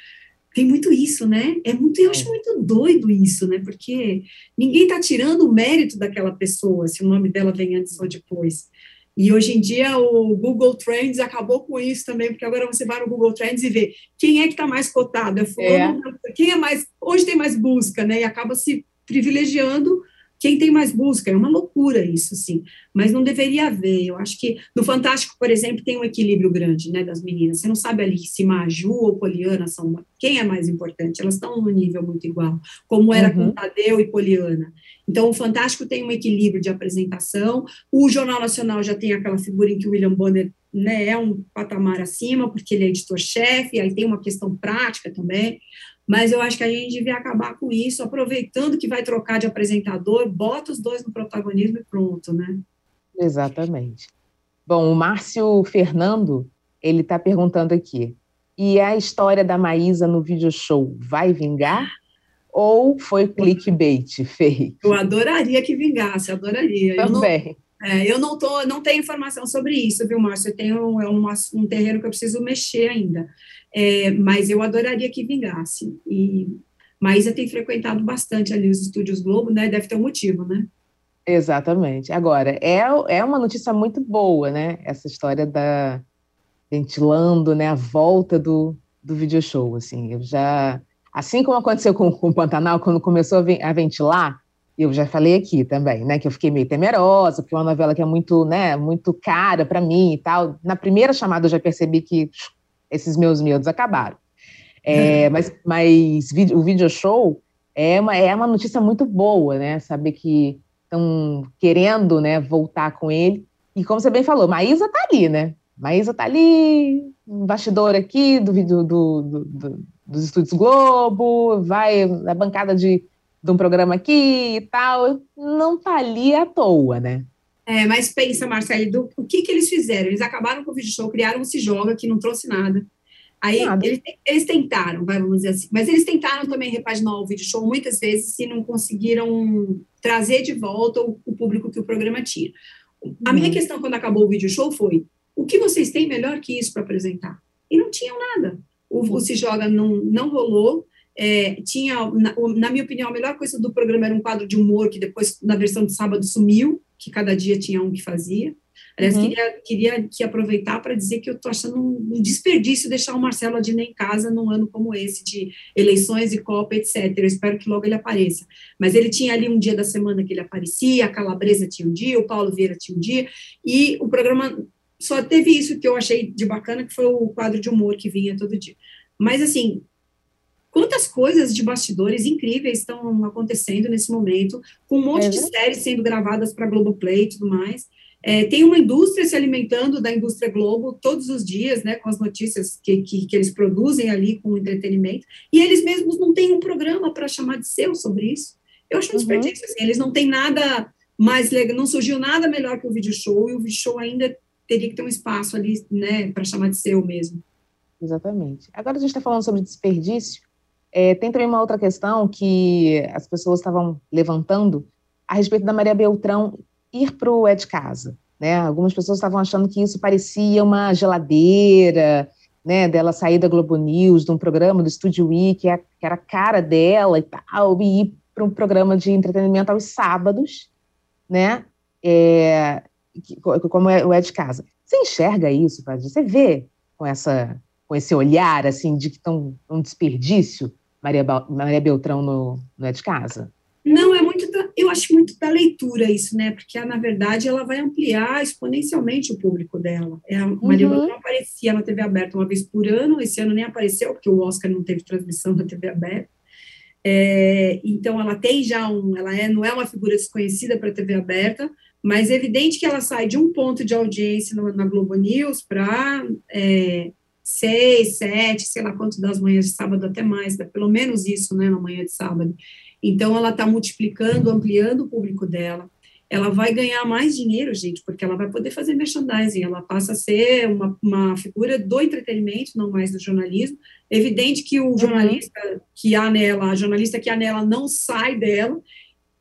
tem muito isso, né? É muito, eu acho é. muito doido isso, né? Porque ninguém está tirando o mérito daquela pessoa, se o nome dela vem antes ou depois. E hoje em dia o Google Trends acabou com isso também, porque agora você vai no Google Trends e vê quem é que está mais cotado, é fulano, é. quem é mais, hoje tem mais busca, né? E acaba se privilegiando quem tem mais busca. É uma loucura isso, sim, mas não deveria haver. Eu acho que no Fantástico, por exemplo, tem um equilíbrio grande, né, das meninas. Você não sabe ali se Maju ou Poliana são quem é mais importante. Elas estão no nível muito igual, como era uhum. com Tadeu e Poliana. Então, o Fantástico tem um equilíbrio de apresentação. O Jornal Nacional já tem aquela figura em que o William Bonner né, é um patamar acima, porque ele é editor-chefe, aí tem uma questão prática também mas eu acho que a gente devia acabar com isso, aproveitando que vai trocar de apresentador, bota os dois no protagonismo e pronto, né? Exatamente. Bom, o Márcio Fernando, ele está perguntando aqui, e a história da Maísa no video show vai vingar? Ou foi clickbait, fake? Eu adoraria que vingasse, adoraria. Também. Eu não, é, eu não, tô, não tenho informação sobre isso, viu, Márcio? Eu tenho é um, um terreno que eu preciso mexer ainda é, mas eu adoraria que vingasse. E Maísa tem frequentado bastante ali os estúdios Globo, né? Deve ter um motivo, né? Exatamente. Agora, é, é uma notícia muito boa, né? Essa história da ventilando, né, a volta do, do video show, assim. Eu já, assim como aconteceu com, com o Pantanal, quando começou a, a ventilar, eu já falei aqui também, né, que eu fiquei meio temerosa, porque é uma novela que é muito, né, muito cara para mim e tal. Na primeira chamada eu já percebi que esses meus medos acabaram. É, mas mas o video show é uma, é uma notícia muito boa, né, saber que estão querendo, né, voltar com ele. E como você bem falou, Maísa tá ali, né? Maísa tá ali, um bastidor aqui do, do, do, do dos estúdios Globo, vai na bancada de de um programa aqui e tal, não tá ali à toa, né? É, mas pensa, Marcelo, do, o que que eles fizeram? Eles acabaram com o vídeo show, criaram um Se Joga, que não trouxe nada. Aí nada. Eles, eles, tentaram, vamos dizer assim, mas eles tentaram também repaginar o vídeo show muitas vezes se não conseguiram trazer de volta o, o público que o programa tinha. A uhum. minha questão quando acabou o vídeo show foi: o que vocês têm melhor que isso para apresentar? E não tinham nada. O, o Se Joga não, não rolou, é, tinha, na, na, minha opinião, a melhor coisa do programa era um quadro de humor que depois, na versão de sábado, sumiu, que cada dia tinha um que fazia. Aliás, uhum. queria, queria que aproveitar para dizer que eu estou achando um, desperdício deixar o Marcelo Adnet em casa num ano como esse, de eleições e Copa, etc. Eu espero que logo ele apareça. Mas ele tinha ali um dia da semana que ele aparecia, a Calabresa tinha um dia, o Paulo Vieira tinha um dia, e o programa só teve isso que eu achei de bacana, que foi o quadro de humor que vinha todo dia. Mas, assim, Quantas coisas de bastidores incríveis estão acontecendo nesse momento, com um monte é de séries sendo gravadas para Globoplay e tudo mais. É, tem uma indústria se alimentando da indústria Globo todos os dias, né, com as notícias que, que, que eles produzem ali com o entretenimento, e eles mesmos não têm um programa para chamar de seu sobre isso. Eu acho um uhum. desperdício, assim, eles não têm nada mais legal, não surgiu nada melhor que o vídeo show, e o vídeo show ainda teria que ter um espaço ali, né, para chamar de seu mesmo. Exatamente. Agora a gente está falando sobre desperdício, é, tem também uma outra questão que as pessoas estavam levantando a respeito da Maria Beltrão ir para o É de Casa. Né? Algumas pessoas estavam achando que isso parecia uma geladeira, né, dela sair da Globo News, de um programa do Studio Week, que, é, que era a cara dela e tal, e ir para um programa de entretenimento aos sábados, né, é, como é o É de Casa. Você enxerga isso, Padre? Você vê com, essa, com esse olhar, assim, de que estão um desperdício Maria, Maria Beltrão no, no É de Casa? Não, é muito, da, eu acho muito da leitura isso, né? Porque, na verdade, ela vai ampliar exponencialmente o público dela. É, a Maria uhum. Beltrão aparecia na TV aberta uma vez por ano, esse ano nem apareceu, porque o Oscar não teve transmissão na TV aberta. É, então, ela tem já um, ela é, não é uma figura desconhecida para a TV aberta, mas é evidente que ela sai de um ponto de audiência no, na Globo News para é, seis, sete, sei lá quanto das manhãs de sábado, até mais, dá pelo menos isso, né, na manhã de sábado. Então, ela está multiplicando, ampliando o público dela. Ela vai ganhar mais dinheiro, gente, porque ela vai poder fazer merchandising. Ela passa a ser uma, uma figura do entretenimento, não mais do jornalismo. Evidente que o uhum. jornalista que há nela, a jornalista que há nela não sai dela,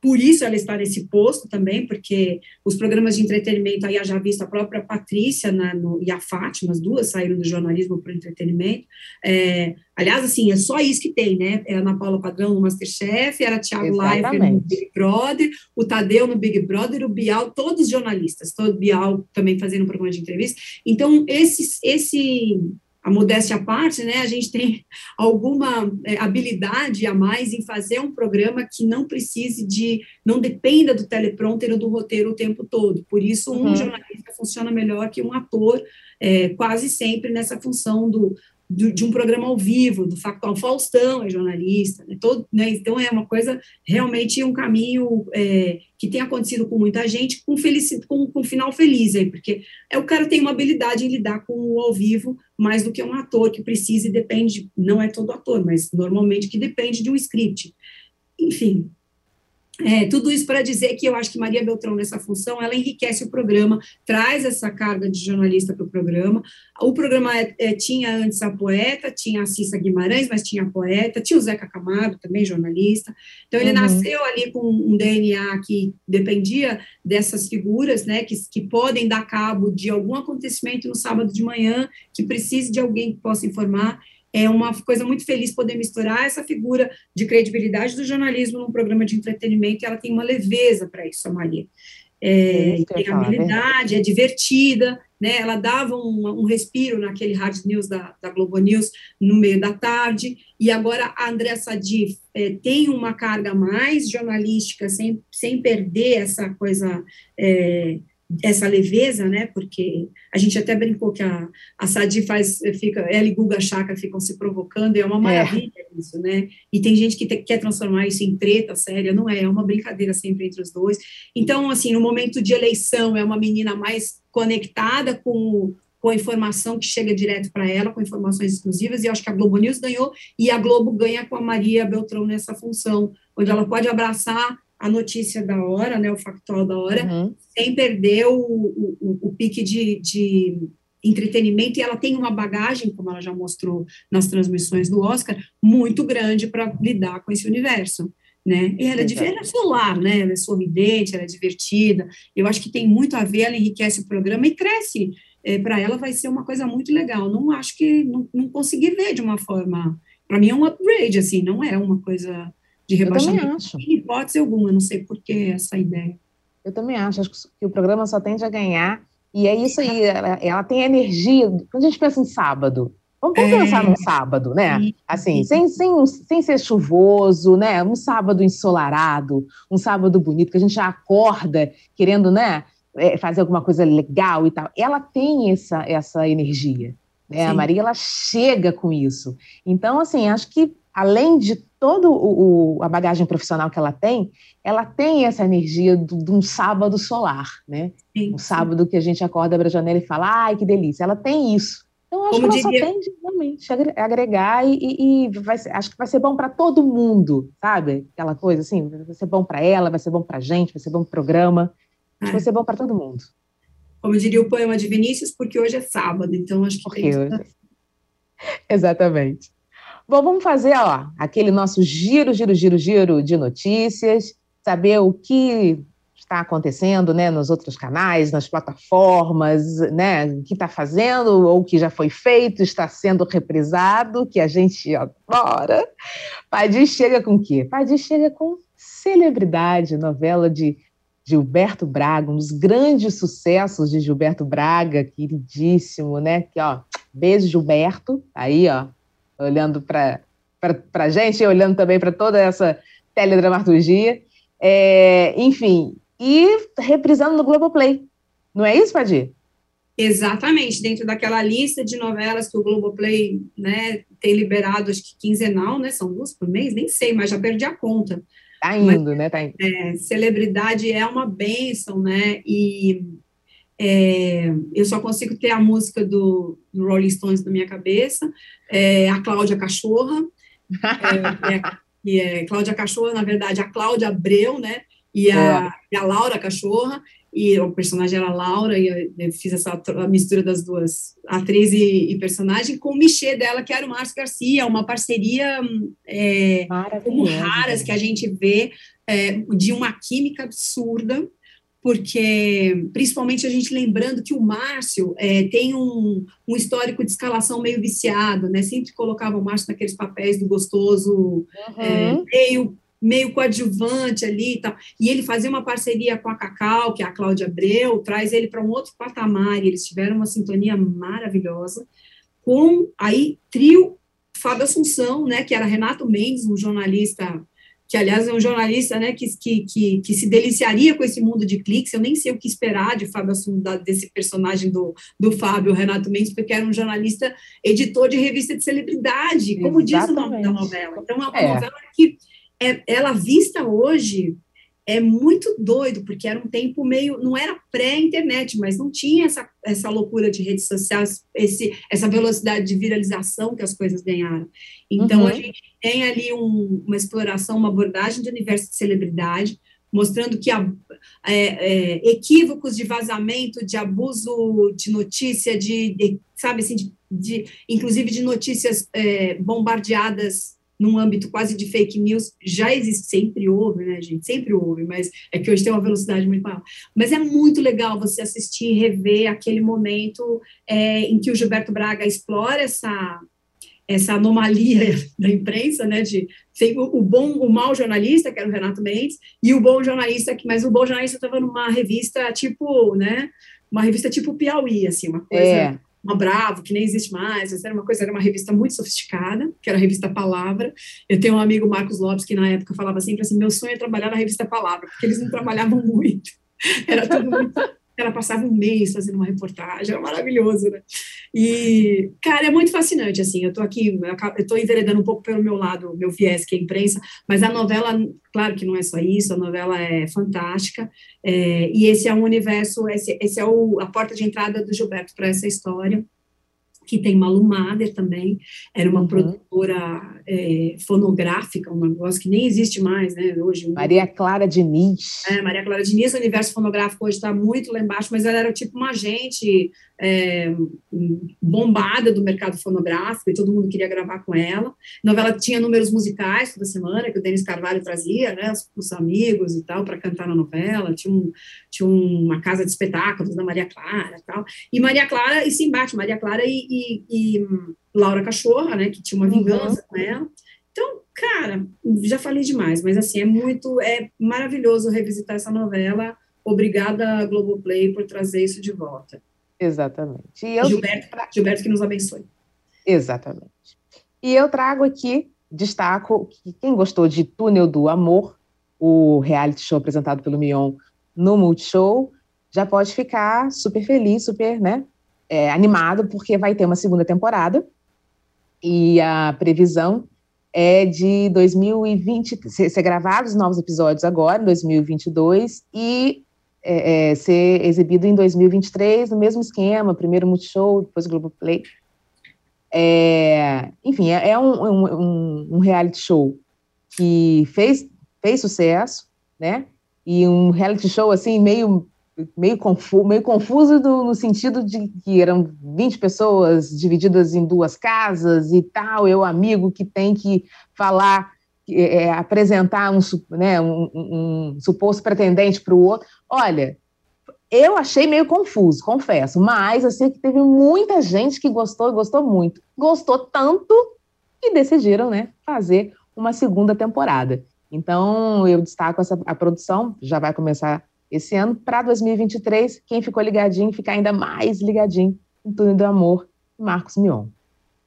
por isso ela está nesse posto também, porque os programas de entretenimento, aí já visto a própria Patrícia na, no, e a Fátima, as duas saíram do jornalismo para o entretenimento. É, aliás, assim, é só isso que tem, né? É a Ana Paula Padrão no Masterchef, era Thiago Leifert no Big Brother, o Tadeu no Big Brother, o Bial, todos jornalistas, todo Bial também fazendo um programa de entrevista. Então, esse, esse a modéstia à parte, né, a gente tem alguma é, habilidade a mais em fazer um programa que não precise de, não dependa do teleprompter ou do roteiro o tempo todo. Por isso, um uhum. jornalista funciona melhor que um ator, é, quase sempre nessa função do, de um programa ao vivo, do Factual Faustão é jornalista, né, todo, né, então é uma coisa, realmente um caminho é, que tem acontecido com muita gente, com, felici, com, com final feliz aí, porque é o cara tem uma habilidade em lidar com o ao vivo mais do que um ator que precisa e depende, não é todo ator, mas normalmente que depende de um script. Enfim, é, tudo isso para dizer que eu acho que Maria Beltrão, nessa função, ela enriquece o programa, traz essa carga de jornalista para o programa. O programa é, é, tinha antes a poeta, tinha a Cissa Guimarães, mas tinha a poeta, tinha o Zeca Camargo, também jornalista. Então, ele uhum. nasceu ali com um DNA que dependia dessas figuras, né, que, que podem dar cabo de algum acontecimento no sábado de manhã, que precise de alguém que possa informar. É uma coisa muito feliz poder misturar essa figura de credibilidade do jornalismo num programa de entretenimento, e ela tem uma leveza para isso, a Maria. É, é tem habilidade, é divertida, né? Ela dava um, um respiro naquele hard news da, da, Globo News no meio da tarde, e agora a Andréa Sadi é, tem uma carga mais jornalística, sem, sem perder essa coisa é, essa leveza, né? Porque a gente até brincou que a, a Sadi faz, fica, ela e Guga Chakra ficam se provocando, e é uma é. maravilha é. isso, né? E tem gente que te, quer transformar isso em treta séria, não é, é uma brincadeira sempre entre os dois. Então, assim, no momento de eleição, é uma menina mais conectada com, com a informação que chega direto para ela, com informações exclusivas, e eu acho que a Globo News ganhou, e a Globo ganha com a Maria Beltrão nessa função, onde ela pode abraçar a notícia da hora, né, o factual da hora, uhum. sem perder o, o, o pique de, de, entretenimento, e ela tem uma bagagem, como ela já mostrou nas transmissões do Oscar, muito grande para lidar com esse universo. Né? E ela é, ela é solar, né? Ela é sorridente, ela é divertida. Eu acho que tem muito a ver, ela enriquece o programa e cresce. É, para ela vai ser uma coisa muito legal. Não acho que não, não consegui ver de uma forma. Para mim é um upgrade, assim, não é uma coisa de rebaixamento. Eu também acho. Em hipótese alguma, não sei por que essa ideia. Eu também acho, acho que o programa só tende a ganhar, e é isso aí, ela, ela tem energia. Quando a gente pensa em sábado, vamos, vamos é, pensar num sábado, né? Assim, sem, sem, sem ser chuvoso, né? Um sábado ensolarado, um sábado bonito, que a gente já acorda querendo, né? É, fazer alguma coisa legal e tal. Ela tem essa, essa energia. Né? A Maria ela chega com isso. Então, assim, acho que além de toda a bagagem profissional que ela tem, ela tem essa energia de um sábado solar, né? Sim, um sábado que a gente acorda para a janela e fala, ai, que delícia. Ela tem isso. Então, acho Como que ela diria... só tem de realmente agregar e, e vai acho que vai ser bom para todo mundo, sabe? Aquela coisa assim, vai ser bom para ela, vai ser bom para a gente, vai ser bom para o programa, acho que vai ser bom para todo mundo. Como diria o poema de Vinícius, porque hoje é sábado, então acho que porque tem hoje... Exatamente. Bom, vamos fazer ó, aquele nosso giro, giro, giro, giro de notícias, saber o que está acontecendo né, nos outros canais, nas plataformas, né, o que está fazendo ou o que já foi feito, está sendo reprisado, que a gente adora. Padir chega com o quê? Padir chega com celebridade, novela de Gilberto Braga, um dos grandes sucessos de Gilberto Braga, queridíssimo, né? Que, ó, beijo, Gilberto, aí, ó, olhando para a gente, olhando também para toda essa teledramaturgia. É, enfim, e reprisando no Globoplay. Não é isso, Padir? Exatamente, dentro daquela lista de novelas que o Globoplay né, tem liberado, acho que quinzenal, né? São duas por mês, nem sei, mas já perdi a conta. Tá indo, mas, né? Tá indo. É, celebridade é uma bênção, né? E é, eu só consigo ter a música do, do Rolling Stones na minha cabeça, é, a Cláudia Cachorra, é, é, e é Cláudia Cachorra, na verdade, a Cláudia Abreu, né, e a, e a Laura Cachorra, e o personagem era Laura, e eu fiz essa mistura das duas, atriz e, e, personagem, com o Michê dela, que era o Márcio Garcia, uma parceria é, como raras que a gente vê, é, de uma química absurda, porque, principalmente a gente lembrando que o Márcio é, tem um, um, histórico de escalação meio viciado, né? Sempre colocava o Márcio naqueles papéis do gostoso, uhum. é, meio, meio coadjuvante ali e tal. E ele fazia uma parceria com a Cacau, que é a Cláudia Abreu, traz ele para um outro patamar, e eles tiveram uma sintonia maravilhosa, com aí trio Fábio Assunção, né? Que era Renato Mendes, um jornalista que aliás é um jornalista né, que, que, que, que, se deliciaria com esse mundo de cliques. Eu nem sei o que esperar de Fábio Assunda, desse personagem do, do Fábio Renato Mendes, porque era um jornalista editor de revista de celebridade, como Exatamente. diz o nome da novela. Então, é uma é. novela que é, ela vista hoje é muito doido, porque era um tempo meio, não era pré-internet, mas não tinha essa, essa loucura de redes sociais, esse, essa velocidade de viralização que as coisas ganharam. Então, uhum. a gente tem ali um, uma exploração, uma abordagem de universo de celebridade, mostrando que há é, é, equívocos de vazamento, de abuso de notícia, de, de sabe assim, de, de, inclusive de notícias é, bombardeadas num âmbito quase de fake news, já existe, sempre houve, né, gente? Sempre houve, mas é que hoje tem uma velocidade muito maior. Mas é muito legal você assistir e rever aquele momento é, em que o Gilberto Braga explora essa, essa anomalia [LAUGHS] da imprensa, né, de tem o, o, bom, o mau jornalista, que era o Renato Mendes, e o bom jornalista, que, mas o bom jornalista estava numa revista tipo, né, uma revista tipo Piauí, assim, uma coisa, é. Uma Bravo, que nem existe mais, era uma coisa, era uma revista muito sofisticada, que era a revista Palavra, eu tenho um amigo, Marcos Lopes, que na época falava sempre assim, meu sonho é trabalhar na revista Palavra, porque eles não trabalhavam [LAUGHS] muito, era tudo muito ela passava um mês fazendo uma reportagem, era maravilhoso, né? E, cara, é muito fascinante, assim, eu tô aqui, eu tô enveredando um pouco pelo meu lado, meu viés, que é a imprensa, mas a novela, claro que não é só isso, a novela é fantástica, é, e esse é um universo, esse, esse é o, a porta de entrada do Gilberto para essa história, que tem Malu Mader também, era uma uhum. produtora é, fonográfica, um negócio que nem existe mais, né, hoje. Maria Clara Diniz. É, Maria Clara Diniz, o universo fonográfico hoje está muito lá embaixo, mas ela era tipo uma agente é, bombada do mercado fonográfico e todo mundo queria gravar com ela. A novela tinha números musicais toda semana, que o Denis Carvalho trazia, né, os, os amigos e tal, para cantar na novela. Tinha, um, tinha uma casa de espetáculos da Maria Clara e tal. E Maria Clara, e se embate, Maria Clara e, e, e Laura Cachorra, né, que tinha uma uhum. vingança uhum. com ela. Então, cara, já falei demais, mas assim, é muito, é maravilhoso revisitar essa novela. Obrigada, Globoplay, por trazer isso de volta. Exatamente. E eu... Gilberto, Gilberto que nos abençoe. Exatamente. E eu trago aqui, destaco que quem gostou de Túnel do Amor, o reality show apresentado pelo Mion no Multishow, já pode ficar super feliz, super né, é, animado, porque vai ter uma segunda temporada. E a previsão é de 2020, ser, ser gravados novos episódios agora, em 2022, e é, é, ser exibido em 2023, no mesmo esquema, primeiro Multishow, depois Globoplay. É, enfim, é, é um, um, um, reality show que fez, fez sucesso, né? E um reality show, assim, meio, meio, confu meio confuso do, no sentido de que eram 20 pessoas divididas em duas casas e tal, eu amigo que tem que falar é, apresentar um, né, um, um, suposto pretendente para o outro. Olha, eu achei meio confuso, confesso, mas eu sei que teve muita gente que gostou e gostou muito. Gostou tanto que decidiram né, fazer uma segunda temporada. Então, eu destaco essa, a produção, já vai começar esse ano, para 2023. Quem ficou ligadinho, ficar ainda mais ligadinho em Túnel do Amor, Marcos Mion.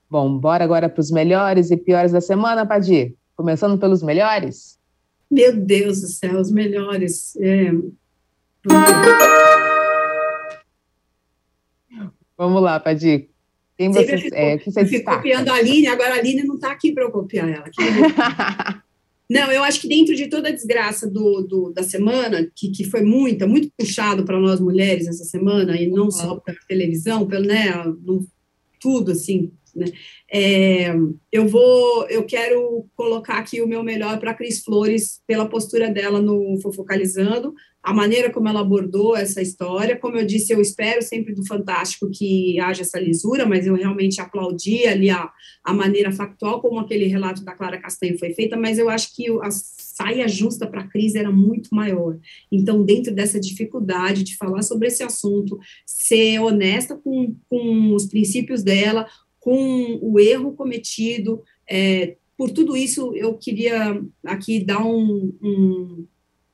Bom, bora agora para os melhores e piores da semana, Padir. Começando pelos melhores? Meu Deus do céu, os melhores. É... Vamos lá, Padir. Quem você, é, que você eu fico copiando a Aline, agora a Aline não está aqui para eu copiar ela. [LAUGHS] não, eu acho que dentro de toda a desgraça do, do da semana, que, que foi muita, muito puxado para nós mulheres essa semana, e não uhum. só para televisão, pelo, né, no, tudo, assim, né? É, eu vou, eu quero colocar aqui o meu melhor para a Cris Flores pela postura dela no Fofocalizando, a maneira como ela abordou essa história. Como eu disse, eu espero sempre do Fantástico que haja essa lisura, mas eu realmente aplaudi ali a, a maneira factual como aquele relato da Clara Castanho foi feita, mas eu acho que a saia justa para a Cris era muito maior. Então, dentro dessa dificuldade de falar sobre esse assunto, ser honesta com, com os princípios dela, com o erro cometido. É, por tudo isso, eu queria aqui dar um, um,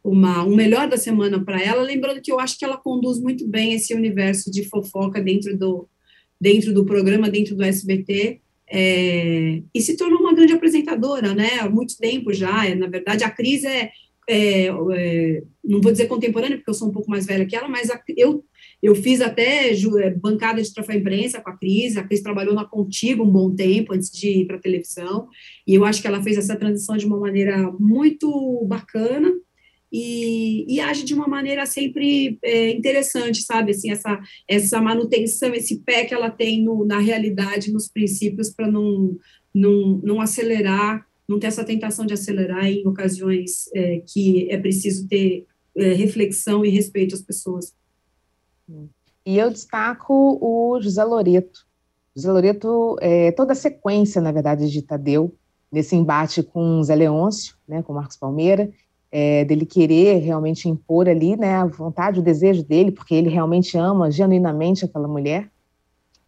uma, um melhor da semana para ela, lembrando que eu acho que ela conduz muito bem esse universo de fofoca dentro do, dentro do programa, dentro do SBT. É, e se tornou uma grande apresentadora, né? Há muito tempo já. Na verdade, a Cris é, é, é, não vou dizer contemporânea, porque eu sou um pouco mais velha que ela, mas a, eu eu fiz até é, bancada de troféu imprensa com a Cris, a Cris trabalhou na Contigo um bom tempo antes de ir para a televisão, e eu acho que ela fez essa transição de uma maneira muito bacana, e, e age de uma maneira sempre é, interessante, sabe? Assim, essa, essa manutenção, esse pé que ela tem no, na realidade, nos princípios, para não, não, não acelerar, não ter essa tentação de acelerar em ocasiões é, que é preciso ter é, reflexão e respeito às pessoas. E eu destaco o José Loreto. José Loreto, é, toda a sequência, na verdade, de Tadeu, nesse embate com Zé Leôncio, né, com Marcos Palmeira, é, dele querer realmente impor ali né, a vontade, o desejo dele, porque ele realmente ama genuinamente aquela mulher.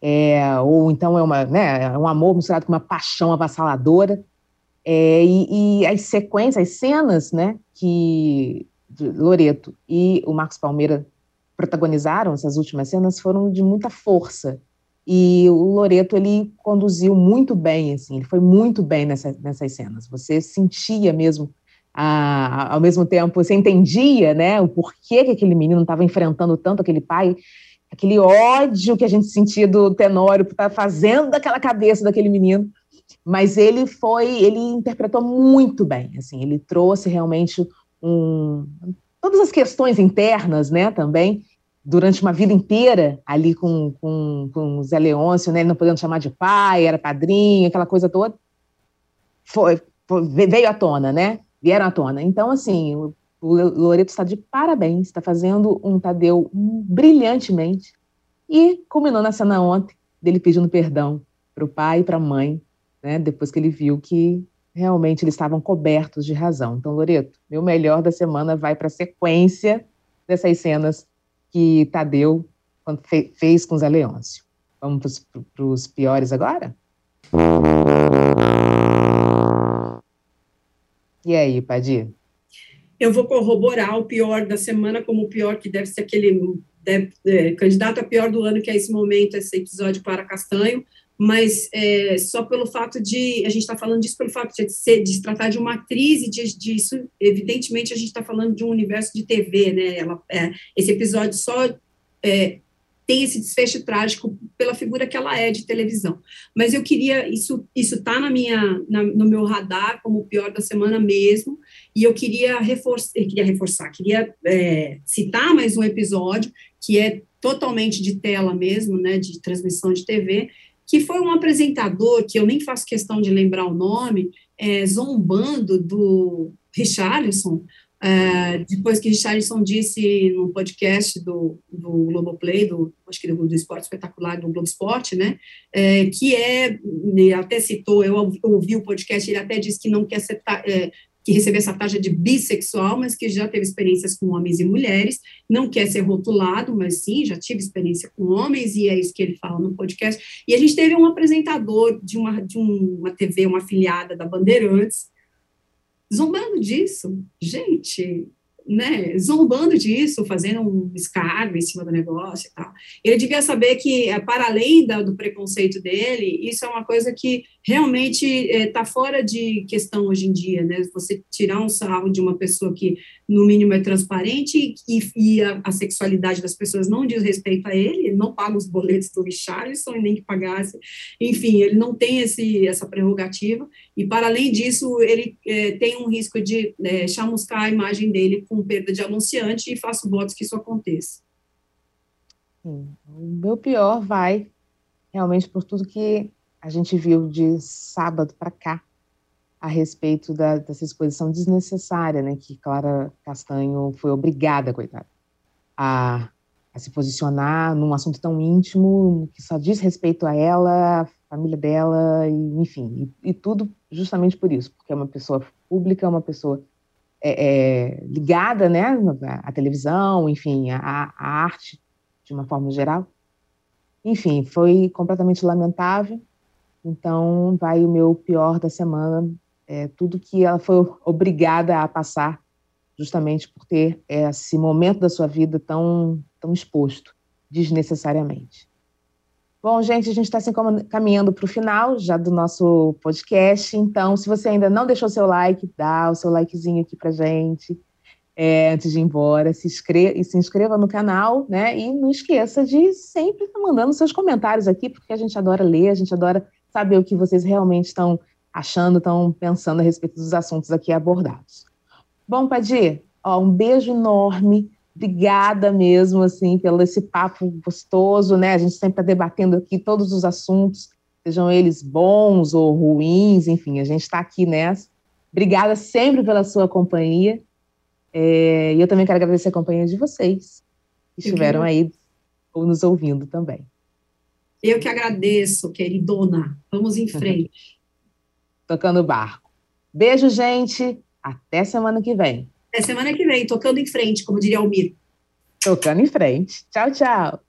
é, ou então é, uma, né, é um amor misturado com uma paixão avassaladora. É, e, e, as sequências, as cenas né, que Loreto e o Marcos Palmeira protagonizaram, essas últimas cenas, foram de muita força. E o Loreto ele conduziu muito bem, assim, ele foi muito bem nessa, nessas cenas. Você sentia mesmo, a, ao mesmo tempo, você entendia né, o porquê que aquele menino estava enfrentando tanto aquele pai aquele ódio que a gente sentia do Tenório por estar tá fazendo daquela cabeça daquele menino. Mas ele foi, ele interpretou muito bem, assim, ele trouxe realmente um, todas as questões internas, né, também, durante uma vida inteira ali com, com, com o Zé Leôncio, né, ele não podendo chamar de pai, era padrinho, aquela coisa toda, foi, foi, veio à tona, né, vieram à tona. Então, assim, o Loreto está de parabéns, está fazendo um Tadeu brilhantemente. E culminou na cena ontem dele pedindo perdão para o pai e para a mãe, né, depois que ele viu que realmente eles estavam cobertos de razão. Então, Loreto, meu melhor da semana vai para a sequência dessas cenas que Tadeu fez com Zé Leôncio. Vamos para os piores agora? E aí, Padir? eu vou corroborar o pior da semana como o pior que deve ser aquele é, candidato a pior do ano, que é esse momento, esse episódio para Castanho, mas é, só pelo fato de, a gente está falando disso pelo fato de, ser, de se tratar de uma atriz e de, disso, evidentemente a gente está falando de um universo de TV, né, ela, é, esse episódio só é, tem esse desfecho trágico pela figura que ela é de televisão. Mas eu queria, isso isso está na minha, na, no meu radar como o pior da semana mesmo, e eu queria reforçar, queria reforçar, queria é, citar mais um episódio que é totalmente de tela mesmo, né, de transmissão de TV, que foi um apresentador que eu nem faço questão de lembrar o nome, é, zombando do Richarlison, é, depois que Richardson disse no podcast do, do Globoplay, do, acho que do, do Esporte Espetacular, do Globo Esporte, né, é, que é, até citou, eu ouvi o podcast, ele até disse que não quer ser, é, que receber essa taxa de bissexual, mas que já teve experiências com homens e mulheres, não quer ser rotulado, mas sim, já tive experiência com homens, e é isso que ele fala no podcast. E a gente teve um apresentador de uma, de uma TV, uma afiliada da Bandeirantes, zombando disso. Gente, né, zombando disso, fazendo um escárnio em cima do negócio e tal. Ele devia saber que, é, para além do preconceito dele, isso é uma coisa que realmente está é, fora de questão hoje em dia, né? Você tirar um sarro de uma pessoa que, no mínimo, é transparente e, e a, a, sexualidade das pessoas não diz respeito a ele, ele não paga os boletos do Richarlison e nem que pagasse. Enfim, ele não tem esse, essa prerrogativa e, para além disso, ele é, tem um risco de é, chamuscar a imagem dele com perda de anunciante e faço votos que isso aconteça. O meu pior vai realmente por tudo que a gente viu de sábado para cá a respeito da, dessa exposição desnecessária, né, que Clara Castanho foi obrigada, coitada, a, a se posicionar num assunto tão íntimo que só diz respeito a ela, a família dela, e, enfim, e, e tudo justamente por isso, porque é uma pessoa pública, uma pessoa é, é, ligada, né, à televisão, enfim, à arte de uma forma geral. Enfim, foi completamente lamentável então, vai o meu pior da semana, é, tudo que ela foi [LAUGHS] obrigada a passar, justamente por ter esse momento da sua vida tão, tão exposto, desnecessariamente. Bom, gente, a gente está assim caminhando para o final já do nosso podcast. Então, se você ainda não deixou seu like, dá o seu likezinho aqui para gente é, antes de ir embora. Se inscreva, e se inscreva no canal, né? E não esqueça de sempre estar mandando seus comentários aqui, porque a gente adora ler, a gente adora saber o que vocês realmente estão achando, estão pensando a respeito dos assuntos aqui abordados. Bom, Padir, ó, um beijo enorme, obrigada mesmo, assim, pelo esse papo gostoso, né? A gente sempre está debatendo aqui todos os assuntos, sejam eles bons ou ruins, enfim, a gente está aqui nessa. Obrigada sempre pela sua companhia. É, e eu também quero agradecer a companhia de vocês que estiveram aí ou nos ouvindo também. Eu que agradeço, queridona. Vamos em frente. [LAUGHS] Tocando barco. Beijo, gente. Até semana que vem. Até semana que vem, tocando em frente, como diria o Mir. Tocando em frente. Tchau, tchau.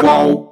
Qual?